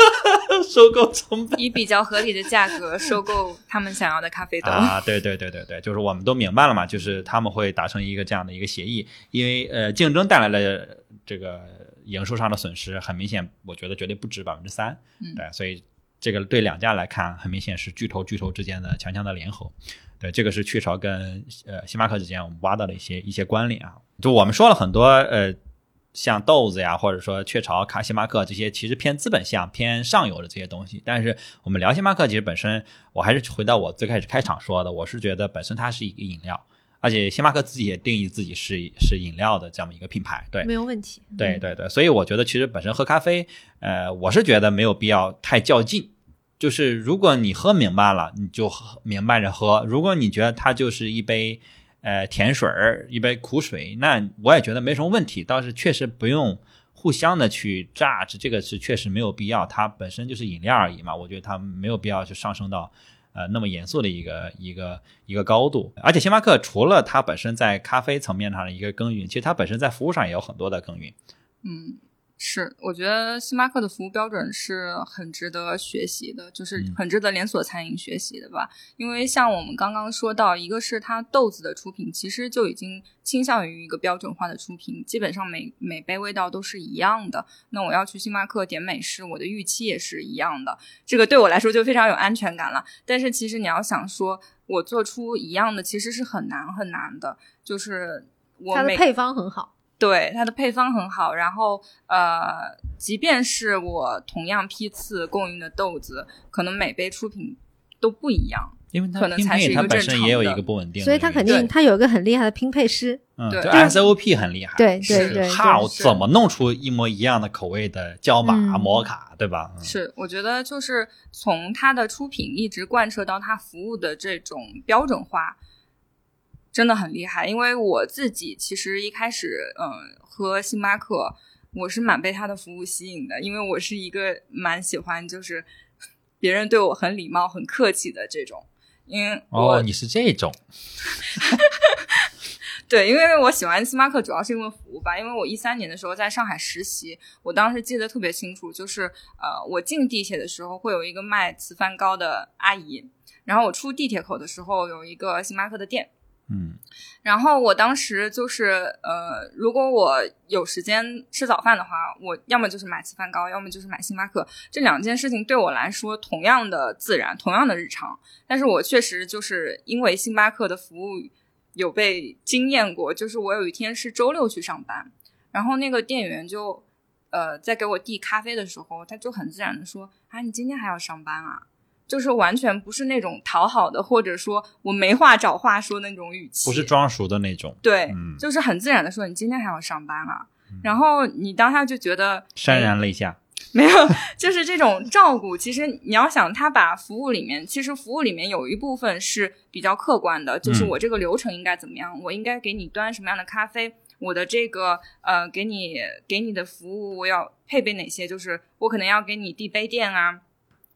S1: 收购成本
S2: 以比较合理的价格收购他们想要的咖啡豆。
S1: 啊，对对对对对，就是我们都明白了嘛，就是他们会达成一个这样的一个协议，因为呃，竞争带来了这个营收上的损失，很明显，我觉得绝对不止百分之三，
S2: 嗯
S1: 对，所以这个对两家来看，很明显是巨头巨头之间的强强的联合。对，这个是雀巢跟呃星巴克之间我们挖到的一些一些关联啊。就我们说了很多呃，像豆子呀，或者说雀巢、卡星巴克这些，其实偏资本向、偏上游的这些东西。但是我们聊星巴克，其实本身我还是回到我最开始开场说的，我是觉得本身它是一个饮料，而且星巴克自己也定义自己是是饮料的这么一个品牌。对，
S3: 没有问题。
S1: 对对对，所以我觉得其实本身喝咖啡，呃，我是觉得没有必要太较劲。就是如果你喝明白了，你就明白着喝；如果你觉得它就是一杯呃甜水儿，一杯苦水，那我也觉得没什么问题。倒是确实不用互相的去榨汁这个是确实没有必要。它本身就是饮料而已嘛，我觉得它没有必要去上升到呃那么严肃的一个一个一个高度。而且星巴克除了它本身在咖啡层面上的一个耕耘，其实它本身在服务上也有很多的耕耘。
S2: 嗯，是，我觉得星巴克的服务标准是很值得学习的，就是
S1: 嗯
S2: 很值得连锁餐饮学习的吧。因为像我们刚刚说到，一个是它豆子的出品，其实就已经倾向于一个标准化的出品，基本上每每杯味道都是一样的。那我要去星巴克点美式，我的预期也是一样的，这个对我来说就非常有安全感了。但是其实你要想说，我做出一样的，其实是很难很难的，就是我每
S3: 它的配方很好，
S2: 对它的配方很好，然后呃，即便是我同样批次供应的豆子，可能每杯出品都不一样。
S1: 因为它
S2: 可能
S1: 拼配它
S2: 才是一个
S1: 本身也有
S2: 正常的
S1: 一个不稳定
S3: 所以它肯定它有一个很厉害的拼配师。
S1: 嗯，
S2: 对
S1: SOP 很厉害，
S3: 对对
S1: 是
S3: 对对
S1: 哈，我怎么弄出一模一样的口味的椒麻、
S3: 嗯
S1: 摩卡，对吧？嗯
S2: 是，我觉得就是从它的出品一直贯彻到它服务的这种标准化，真的很厉害。因为我自己其实一开始，嗯，喝星巴克，我是蛮被它的服务吸引的，因为我是一个蛮喜欢就是别人对我很礼貌、很客气的这种。因为我、
S1: 哦，你是这种，
S2: 对，因为我喜欢星巴克，主要是因为服务吧。因为我一三年的时候在上海实习，我当时记得特别清楚，就是呃，我进地铁的时候会有一个卖糍饭糕的阿姨，然后我出地铁口的时候有一个星巴克的店。
S1: 嗯
S2: 然后我当时就是呃，如果我有时间吃早饭的话，我要么就是买糍饭糕，要么就是买星巴克。这两件事情对我来说同样的自然，同样的日常。但是我确实就是因为星巴克的服务有被惊艳过，就是我有一天是周六去上班，然后那个店员就呃在给我递咖啡的时候，他就很自然的说：“啊，你今天还要上班啊？”就是完全不是那种讨好的，或者说我没话找话说那种语气，
S1: 不是装熟的那种，
S2: 对，
S1: 嗯
S2: 就是很自然的说你今天还要上班啊，然后你当下就觉得
S1: 潸
S2: 哎
S1: 然泪下。
S2: 没有，就是这种照顾。其实你要想，他把服务里面，其实服务里面有一部分是比较客观的，就是
S1: 嗯
S2: 我这个流程应该怎么样，我应该给你端什么样的咖啡，我的这个呃，给你给你的服务我要配备哪些，就是我可能要给你递杯垫啊。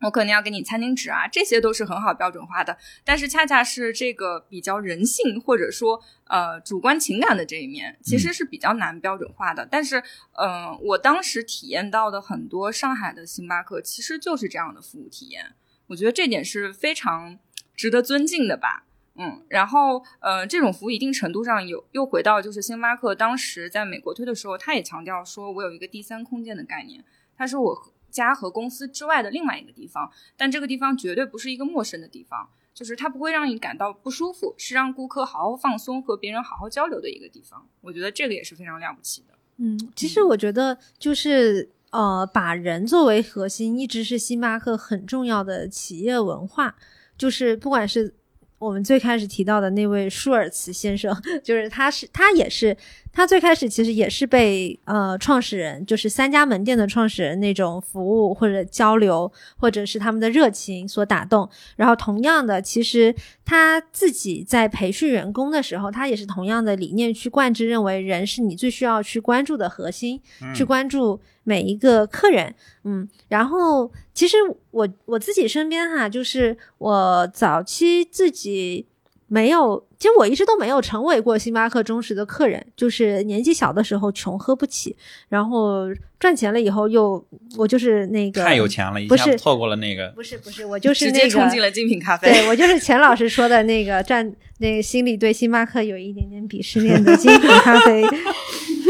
S2: 我可能要给你餐巾纸啊，这些都是很好标准化的。但是恰恰是这个比较人性或者说呃主观情感的这一面，其实是比较难标准化的。但是，嗯、我当时体验到的很多上海的星巴克其实就是这样的服务体验，我觉得这点是非常值得尊敬的吧。嗯，然后呃，这种服务一定程度上有又回到就是星巴克当时在美国推的时候，他也强调说我有一个第三空间的概念，他说我家和公司之外的另外一个地方，但这个地方绝对不是一个陌生的地方，就是它不会让你感到不舒服，是让顾客好好放松和别人好好交流的一个地方。我觉得这个也是非常了不起的。
S3: 嗯，其实我觉得就是呃，把人作为核心，一直是星巴克很重要的企业文化。就是不管是我们最开始提到的那位舒尔茨先生，就是他是他也是他最开始其实也是被呃创始人，就是三家门店的创始人那种服务或者交流，或者是他们的热情所打动。然后同样的，其实他自己在培训员工的时候，他也是同样的理念去贯之，认为人是你最需要去关注的核心，去关注每一个客人。嗯，然后其实我我自己身边哈，就是我早期自己没有，其实我一直都没有成为过星巴克忠实的客人，就是年纪小的时候穷喝不起，然后赚钱了以后又我就是那个
S1: 太有钱了，一
S3: 不是
S1: 下错过了那个。
S3: 不是不是，我就是
S2: 直
S3: 那个
S2: 接冲进了精品咖啡。
S3: 对我就是钱老师说的那个占那个心里对星巴克有一点点鄙视链的精品咖啡，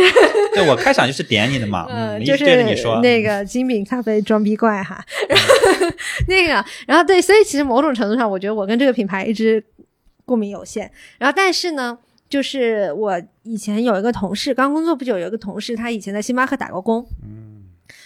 S1: 对我开场就是点你的嘛，
S3: 呃，
S1: 嗯，
S3: 就是
S1: 对着你说
S3: 那个精品咖啡装逼怪哈，然后 那个，然后对，所以其实某种程度上，我觉得我跟这个品牌一直共鸣有限。然后，但是呢，就是我以前有一个同事，刚工作不久，有一个同事，他以前在星巴克打过工，
S1: 嗯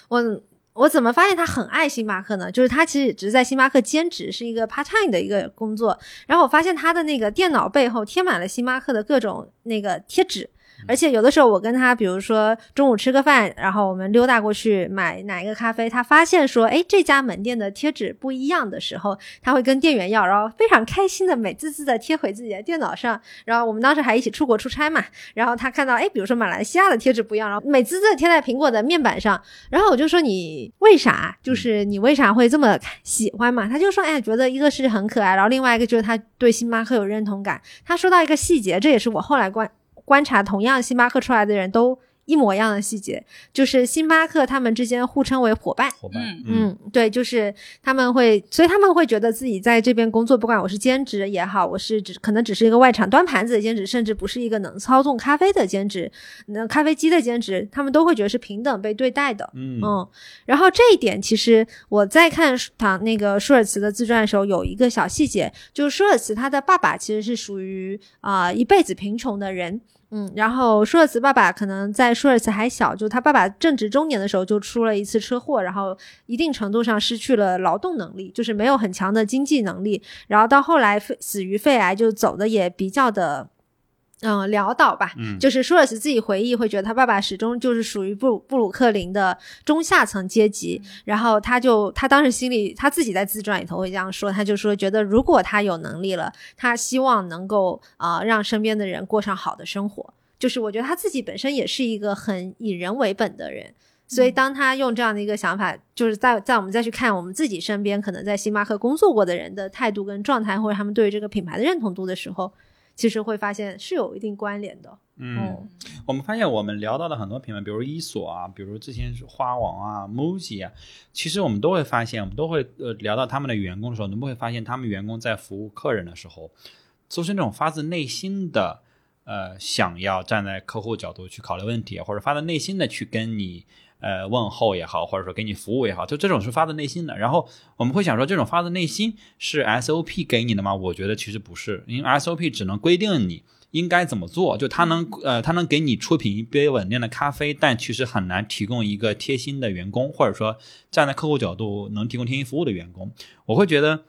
S3: 我我怎么发现他很爱星巴克呢？就是他其实只是在星巴克兼职，是一个 part time 的一个工作。然后我发现他的那个电脑背后贴满了星巴克的各种那个贴纸。而且有的时候我跟他，比如说中午吃个饭，然后我们溜达过去买哪一个咖啡，他发现说，哎，这家门店的贴纸不一样的时候，他会跟店员要，然后非常开心的美滋滋的贴回自己的电脑上。然后我们当时还一起出国出差嘛，然后他看到，哎，比如说马来西亚的贴纸不一样，然后美滋滋的贴在苹果的面板上，然后我就说你为啥？就是你为啥会这么喜欢嘛？他就说，哎，觉得一个是很可爱，然后另外一个就是他对星巴克有认同感。他说到一个细节，这也是我后来观观察同样星巴克出来的人都一模一样的细节，就是星巴克他们之间互称为伙伴。
S1: 伙伴，
S2: 嗯
S3: 嗯，对，就是他们会，所以他们会觉得自己在这边工作，不管我是兼职也好，我是只可能只是一个外场端盘子的兼职，甚至不是一个能操纵咖啡的兼职，那咖啡机的兼职，他们都会觉得是平等被对待的。
S1: 嗯
S3: 嗯，然后这一点其实我在看他那个舒尔茨的自传的时候，有一个小细节，就是舒尔茨他的爸爸其实是属于啊、一辈子贫穷的人。嗯，然后舒尔茨爸爸可能在舒尔茨还小，就他爸爸正值中年的时候就出了一次车祸，然后一定程度上失去了劳动能力，就是没有很强的经济能力，然后到后来死于肺癌，就走的也比较的。嗯，潦倒吧，
S1: 嗯。
S3: 就是舒尔茨自己回忆会觉得他爸爸始终就是属于布鲁布鲁克林的中下层阶级，然后他就他当时心里他自己在自传里头会这样说，他就说觉得如果他有能力了，他希望能够啊、呃让身边的人过上好的生活。就是我觉得他自己本身也是一个很以人为本的人，所以当他用这样的一个想法，就是在在我们再去看我们自己身边可能在星巴克工作过的人的态度跟状态，或者他们对于这个品牌的认同度的时候，其实会发现是有一定关联的。
S1: 嗯，
S3: 哦
S1: 我们发现我们聊到的很多品牌，比如伊索啊，比如之前是花王啊、MUJI 啊，其实我们都会发现，我们都会呃聊到他们的员工的时候，你们会发现他们员工在服务客人的时候，都是那种发自内心的呃想要站在客户角度去考虑问题，或者发自内心的去跟你。呃，问候也好，或者说给你服务也好，就这种是发自内心的。然后我们会想说，这种发自内心是 SOP 给你的吗？我觉得其实不是，因为 SOP 只能规定你应该怎么做，就它能呃，它能给你出品一杯稳定的咖啡，但其实很难提供一个贴心的员工，或者说站在客户角度能提供贴心服务的员工。我会觉得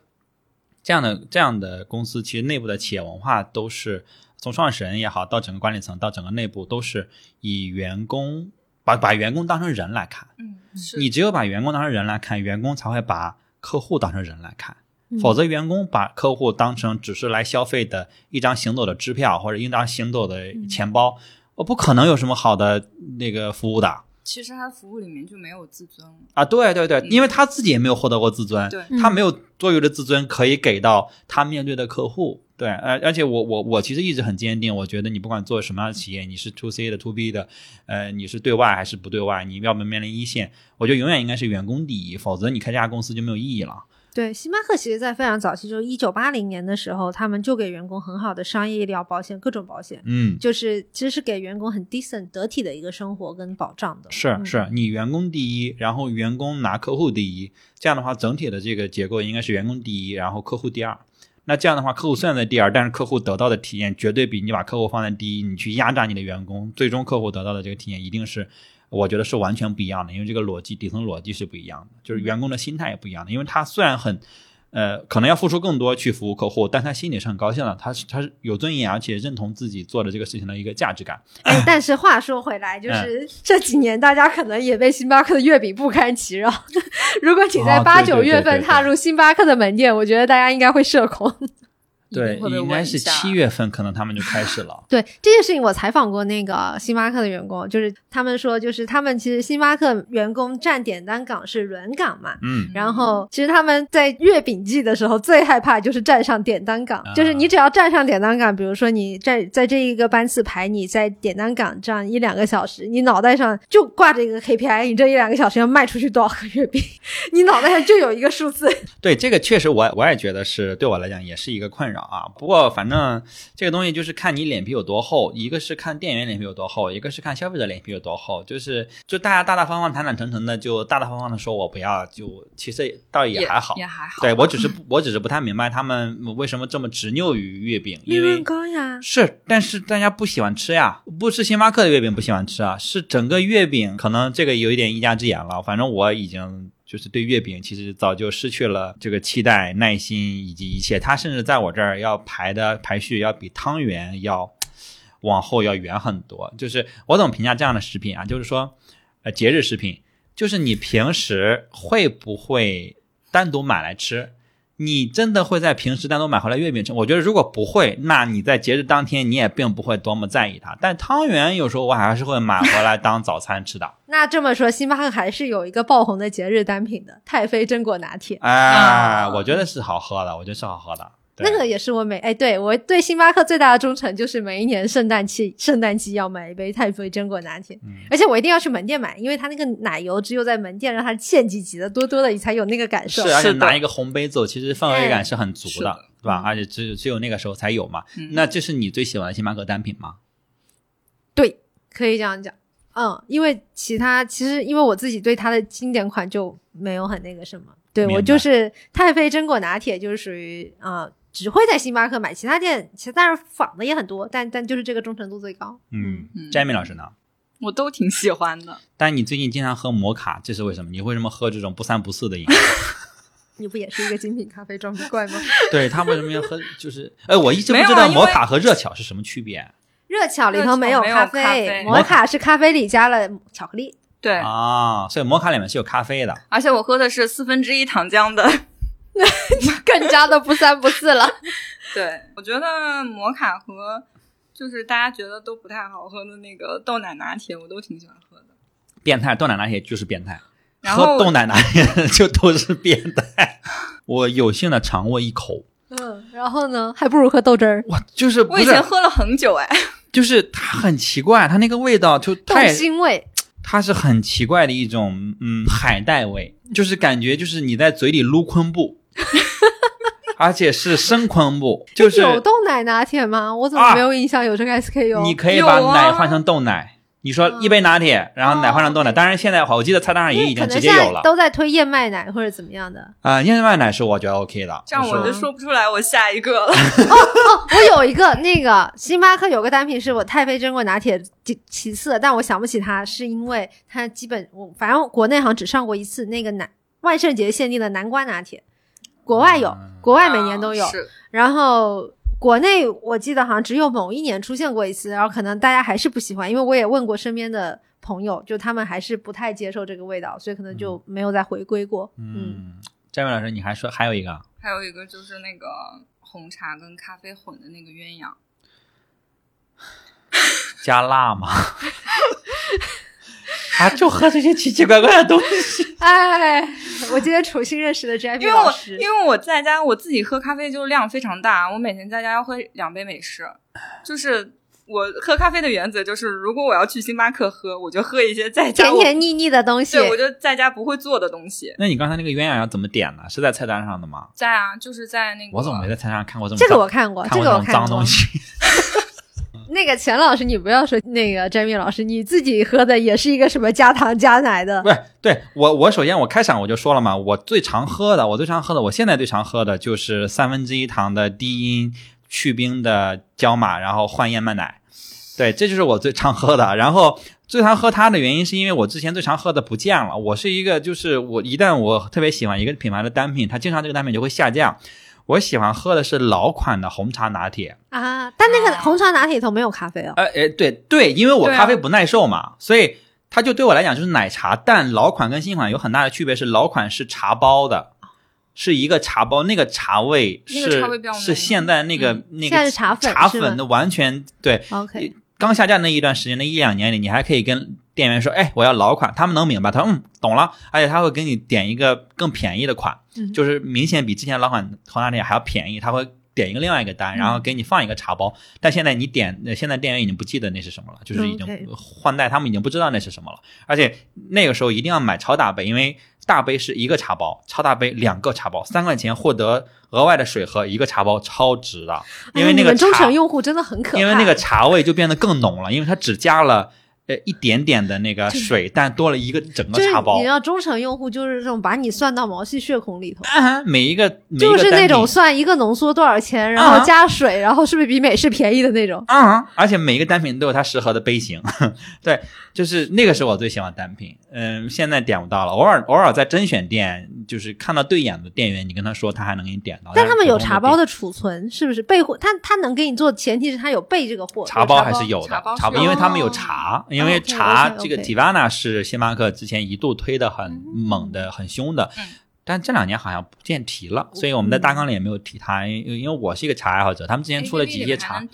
S1: 这样的这样的公司，其实内部的企业文化都是从创始人也好，到整个管理层，到整个内部都是以员工把把员工当成人来看。
S2: 嗯，是
S1: 你只有把员工当成人来看，员工才会把客户当成人来看。
S3: 嗯
S1: 否则，员工把客户当成只是来消费的一张行走的支票或者一张行走的钱包，我不可能有什么好的那个服务的
S2: 其实他服务里面就没有自尊。
S1: 啊！对对对，因为他自己也没有获得过自尊，
S2: 对，
S1: 他没有多余的自尊可以给到他面对的客户。对，而而且我我我其实一直很坚定，我觉得你不管做什么样的企业，你是 to C 的 to B 的，呃，你是对外还是不对外，你要不面临一线，我觉得永远应该是员工第一，否则你开这家公司就没有意义了。
S3: 对，星巴克其实在非常早期，就是一九八零年的时候，他们就给员工很好的商业医疗保险，各种保险，
S1: 嗯，
S3: 就是其实是给员工很 decent 得体的一个生活跟保障的。嗯
S1: 是是，你员工第一，然后员工拿客户第一，这样的话，整体的这个结构应该是员工第一，然后客户第二。那这样的话，客户虽然在第二，但是客户得到的体验绝对比你把客户放在第一，你去压榨你的员工，最终客户得到的这个体验一定是，我觉得是完全不一样的，因为这个逻辑底层逻辑是不一样的，就是员工的心态也不一样的，因为他虽然很。呃，可能要付出更多去服务客户，但他心里是很高兴的，他是他是有尊严，而且认同自己做的这个事情的一个价值感。
S3: 哎，但是话说回来，
S1: 嗯
S3: 就是这几年大家可能也被星巴克的月饼不堪其扰。如果你在八九月份踏入星巴克的门店，我觉得大家应该会社恐。
S1: 对，应该是七月份，可能他们就开始了。
S3: 对这件事情，我采访过那个星巴克的员工，就是他们说，就是他们其实星巴克员工站点单岗是轮岗嘛。
S1: 嗯，
S3: 然后，其实他们在月饼季的时候最害怕就是站上点单岗，
S1: 啊
S3: 就是你只要站上点单岗，比如说你在在这一个班次排你在点单岗这样一两个小时，你脑袋上就挂着一个 KPI，你这一两个小时要卖出去多少个月饼，你脑袋上就有一个数字。
S1: 对，这个确实我我也觉得是对我来讲也是一个困扰啊。不过反正这个东西就是看你脸皮有多厚，一个是看店员脸皮有多厚，一个是看消费者脸皮有多厚。就是就大家大大方方、坦坦诚诚的，就大大方方的说我不要，就其实倒也还好。
S2: 也还好。
S1: 对我只是不我只是不太明白他们为什么这么执拗于月饼，
S3: 利
S1: 因为
S3: 润高呀，
S1: 是，但是大家不喜欢吃呀，不是星巴克的月饼不喜欢吃啊，是整个月饼可能这个有一点一家之言了。反正我已经就是对月饼其实早就失去了这个期待、耐心以及一切。它甚至在我这儿要排的排序要比汤圆要往后要远很多。就是我怎么评价这样的食品啊？就是说，呃，节日食品，就是你平时会不会单独买来吃？你真的会在平时单独买回来月饼吃？我觉得如果不会，那你在节日当天你也并不会多么在意它。但汤圆有时候我还是会买回来当早餐吃的。
S3: 那这么说，星巴克还是有一个爆红的节日单品的太妃榛果拿铁。
S1: 哎，
S2: 啊
S1: 我觉得是好喝的，我觉得是好喝的。对
S3: 那个也是我每哎，对我对星巴克最大的忠诚就是每一年圣诞期圣诞季要买一杯太妃榛果拿铁，
S1: 嗯
S3: 而且我一定要去门店买，因为它那个奶油只有在门店让它现挤挤的多多的，你才有那个感受。
S1: 是，而且
S2: 是
S1: 拿一个红杯走，其实氛围感是很足的，对吧？而且只有只有那个时候才有嘛。
S2: 嗯
S1: 那这是你最喜欢的星巴克单品吗？
S3: 对，可以这样讲。嗯，因为其他其实因为我自己对它的经典款就没有很那个什么，对我就是太妃榛果拿铁就是属于啊、呃只会在星巴克买，其他店其实但是仿的也很多，但但就是这个忠诚度最高。
S1: 嗯，Jamie 老师呢？
S2: 我都挺喜欢的。
S1: 但你最近经常喝摩卡，这是为什么？你为什么喝这种不三不四的饮料？
S3: 你不也是一个精品咖啡装逼怪吗？
S1: 对他为什么要喝？就是，哎，我一直不知道摩卡和热巧是什么区别
S3: 热巧里头没有咖
S2: 啡
S3: 摩卡是咖啡里加了巧克力。
S2: 对，
S1: 啊？所以摩卡里面是有咖啡的。
S2: 而且我喝的是四分之一糖浆的。
S3: 更加的不三不四了。
S2: 对，我觉得摩卡和就是大家觉得都不太好喝的那个豆奶拿铁，我都挺喜欢喝的。
S1: 变态豆奶拿铁就是变态，
S2: 然后
S1: 喝豆奶拿铁 就都是变态。我有幸的尝过一口，
S3: 嗯，然后呢，还不如喝豆汁儿，
S1: 哇，就是不
S2: 我以前喝了很久哎，
S1: 就是它很奇怪，它那个味道就
S3: 豆
S1: 太
S3: 腥味。
S1: 它是很奇怪的一种嗯海带味，就是感觉就是你在嘴里撸昆布，而且是生昆布，就是
S3: 有豆奶拿铁吗？我怎么
S1: 啊
S3: 没有印象有这个 SKU？
S1: 你可以把奶换成豆奶。你说一杯拿铁，然后奶换成豆奶，当然现在我记得菜单上也已经直接有了
S3: 都在推燕麦奶或者怎么样的。
S1: 啊。燕麦奶是我觉得 OK 的，
S2: 这样我
S1: 就
S2: 就是说不出来我下一个了。
S3: 我有一个那个星巴克有个单品是我太妃珍贵拿铁其其次，但我想不起它，是因为它基本我反正国内好像只上过一次那个南万圣节限定的南瓜拿铁，国外有，
S1: 嗯
S3: 国外每年都有。然后国内我记得好像只有某一年出现过一次，然后可能大家还是不喜欢，因为我也问过身边的朋友，就他们还是不太接受这个味道，所以可能就没有再回归过。嗯，
S1: 嗯，詹伟老师，你还说还有一个
S2: 还有一个就是那个红茶跟咖啡混的那个鸳鸯，
S1: 加辣吗？啊，就喝这些奇奇怪怪的东西。
S3: 哎，我今天重新认识了 Jamie
S2: 因为我
S3: 老师，
S2: 因为我在家我自己喝咖啡就量非常大，我每天在家要喝两杯美式，就是。我喝咖啡的原则就是，如果我要去星巴克喝，我就喝一些在家
S3: 甜甜腻腻的东西。
S2: 对我就在家不会做的东西。
S1: 那你刚才那个鸳鸯要怎么点呢？是在菜单上的吗？
S2: 在啊，就是在那个
S1: 我怎么没在菜单上看过这么
S3: 这个我看过，
S1: 看
S3: 这
S1: 过这
S3: 个我看过
S1: 东。西？
S3: 那个钱老师，你不要说那个 Jamie 老师，你自己喝的也是一个什么加糖加奶的
S1: 不是，对我我首先我开场我就说了嘛，我最常喝的，我最常喝的，我现在最常喝的就是三分之一糖的低因去冰的焦马，然后换燕麦奶。对，这就是我最常喝的。然后最常喝它的原因是因为我之前最常喝的不见了。我是一个就是我一旦我特别喜欢一个品牌的单品，它经常这个单品就会下降。我喜欢喝的是老款的红茶拿铁。
S3: 啊，但那个
S2: 啊
S3: 红茶拿铁里头没有咖啡哦。
S1: 呃，诶，对对，因为我咖啡不耐受嘛，所以它就对我来讲就是奶茶。但老款跟新款有很大的区别，是老款是茶包的，是一个茶包，那个茶味
S2: 那
S1: 是
S2: 个茶味比较
S1: 是现在那个、
S2: 嗯
S1: 那个
S3: 茶粉
S1: 茶粉的完全对。
S3: OK，
S1: 刚下架那一段时间，那一两年里，你还可以跟店员说：“哎，我要老款。”他们能明白，他说：“嗯，懂了。”而且他会给你点一个更便宜的款，
S3: 嗯
S1: 就是明显比之前老款红茶店还要便宜。他会点一个另外一个单，然后给你放一个茶包。但现在你点，呃现在店员已经不记得那是什么了，就是已经换代，他们已经不知道那是什么了。而且那个时候一定要买超大杯，因为大杯是一个茶包，超大杯两个茶包，三块钱获得额外的水和一个茶包，超值的。因为那个茶
S3: 诚用户真的很可怕，
S1: 因为那个茶味就变得更浓了，因为它只加了呃一点点的那个水，但多了一个整个
S3: 就是
S1: 茶包
S3: 你。要忠诚用户，就是这种把你算到毛细血孔里头。
S1: 啊，每一个每一个
S3: 就是那种算一个浓缩多少钱，然
S1: 啊
S3: 后加水，然后是不是比美式便宜的那种？
S1: 啊，而且每一个单品都有它适合的杯型，对，就是那个是我最喜欢单品。嗯，现在点不到了，偶尔偶尔在甄选店，就是看到对眼的店员，你跟他说，他还能给你点到。
S3: 但他们有茶包
S1: 的
S3: 的储存，是不是备货？他他能给你做，前提是他有备这个货。
S1: 茶包还是有的
S2: 茶包，
S1: 因为他们有
S3: 哦
S1: 茶，因为茶这个 Tivana 是星巴克之前一度推的很猛的、很凶的
S2: 嗯，
S1: 但这两年好像不见提了，所以我们在大纲里也没有提它，因为因为我是一个茶爱好者，他们之前出了几些茶。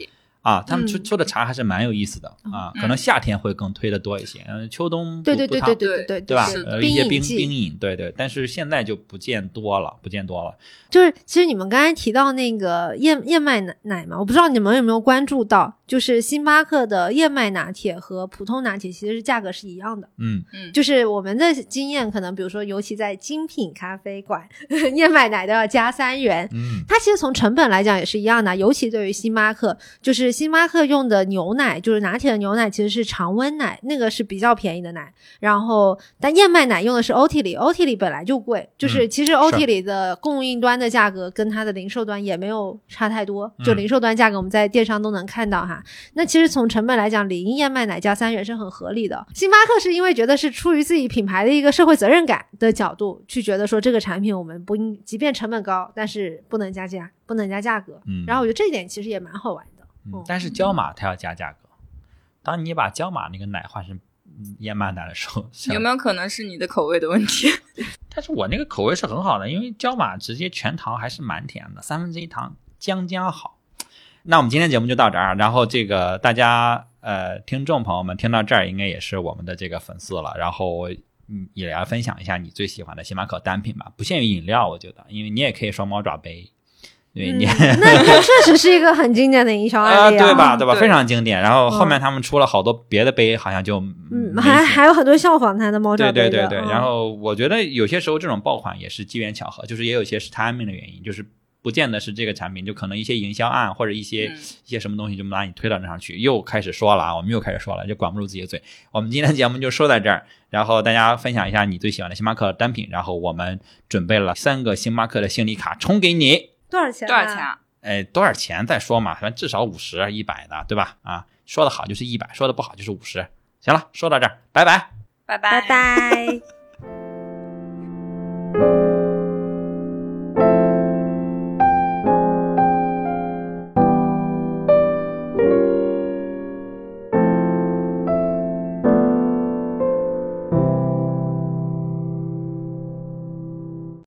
S1: 啊，他们出
S3: 嗯
S1: 出的茶还是蛮有意思的啊，可能夏天会更推的多一些，嗯，秋冬
S3: 对对对对对对
S1: 对吧？呃，一些冰
S3: 饮
S1: 冰饮，对对，但是现在就不见多了，不见多了。
S3: 就是其实你们刚才提到那个燕燕麦奶奶嘛，我不知道你们有没有关注到，就是星巴克的燕麦拿铁和普通拿铁其实是价格是一样的。
S1: 嗯，
S2: 嗯，
S3: 就是我们的经验，可能比如说，尤其在精品咖啡馆，燕麦奶都要加三元。
S1: 嗯
S3: 它其实从成本来讲也是一样的，尤其对于星巴克，就是星巴克用的牛奶，就是拿铁的牛奶其实是常温奶，那个是比较便宜的奶。然后，但燕麦奶用的是欧体里，欧体里本来就贵，就是其实欧体里的供应端的价格跟它的零售端也没有差太多，就
S1: 嗯
S3: 零售端价格我们在电商都能看到哈。那其实从成本来讲，零燕麦奶加三元是很合理的。星巴克是因为觉得是出于自己品牌的一个社会责任感的角度去觉得说这个产品我们不应，即便成本高，但是不能加价，不能加价格。
S1: 嗯，
S3: 然后我觉得这一点其实也蛮好玩的。
S1: 嗯但是焦马它要加价格，当你把焦马那个奶换成嗯燕麦奶的时候，
S2: 有没有可能是你的口味的问题？
S1: 但是我那个口味是很好的，因为焦马直接全糖还是蛮甜的，三分之一糖将将好。那我们今天节目就到这儿，然后这个大家呃听众朋友们听到这儿，应该也是我们的这个粉丝了，然后嗯也来分享一下你最喜欢的星巴克单品吧，不限于饮料，我觉得，因为你也可以双猫爪杯，对你。
S3: 嗯 那这确实是一个很经典的营销
S1: 啊，
S3: 案例
S1: 对吧？对吧？
S2: 对
S1: 非常经典。然后后面
S3: 嗯
S1: 他们出了好多别的杯，好像就
S3: 嗯，还还有很多效仿它的猫爪杯。
S1: 对对对对。
S3: 嗯
S1: 然后我觉得有些时候这种爆款也是机缘巧合，就是也有一些是 timing 的原因，就是不见得是这个产品，就可能一些营销案或者一些、
S2: 嗯
S1: 一些什么东西就把你推到那上去，又开始说了啊，我们又开始说了，就管不住自己的嘴。我们今天节目就说到这儿，然后大家分享一下你最喜欢的星巴克单品，然后我们准备了三个星巴克的信礼卡充给你。
S3: 多少钱？
S2: 多少钱？啊？
S1: 哎，多少钱再说嘛，反正至少五十、一百的，对吧？啊，说的好就是一百，说的不好就是五十。行了，说到这儿，拜拜。
S2: 拜
S3: 拜拜。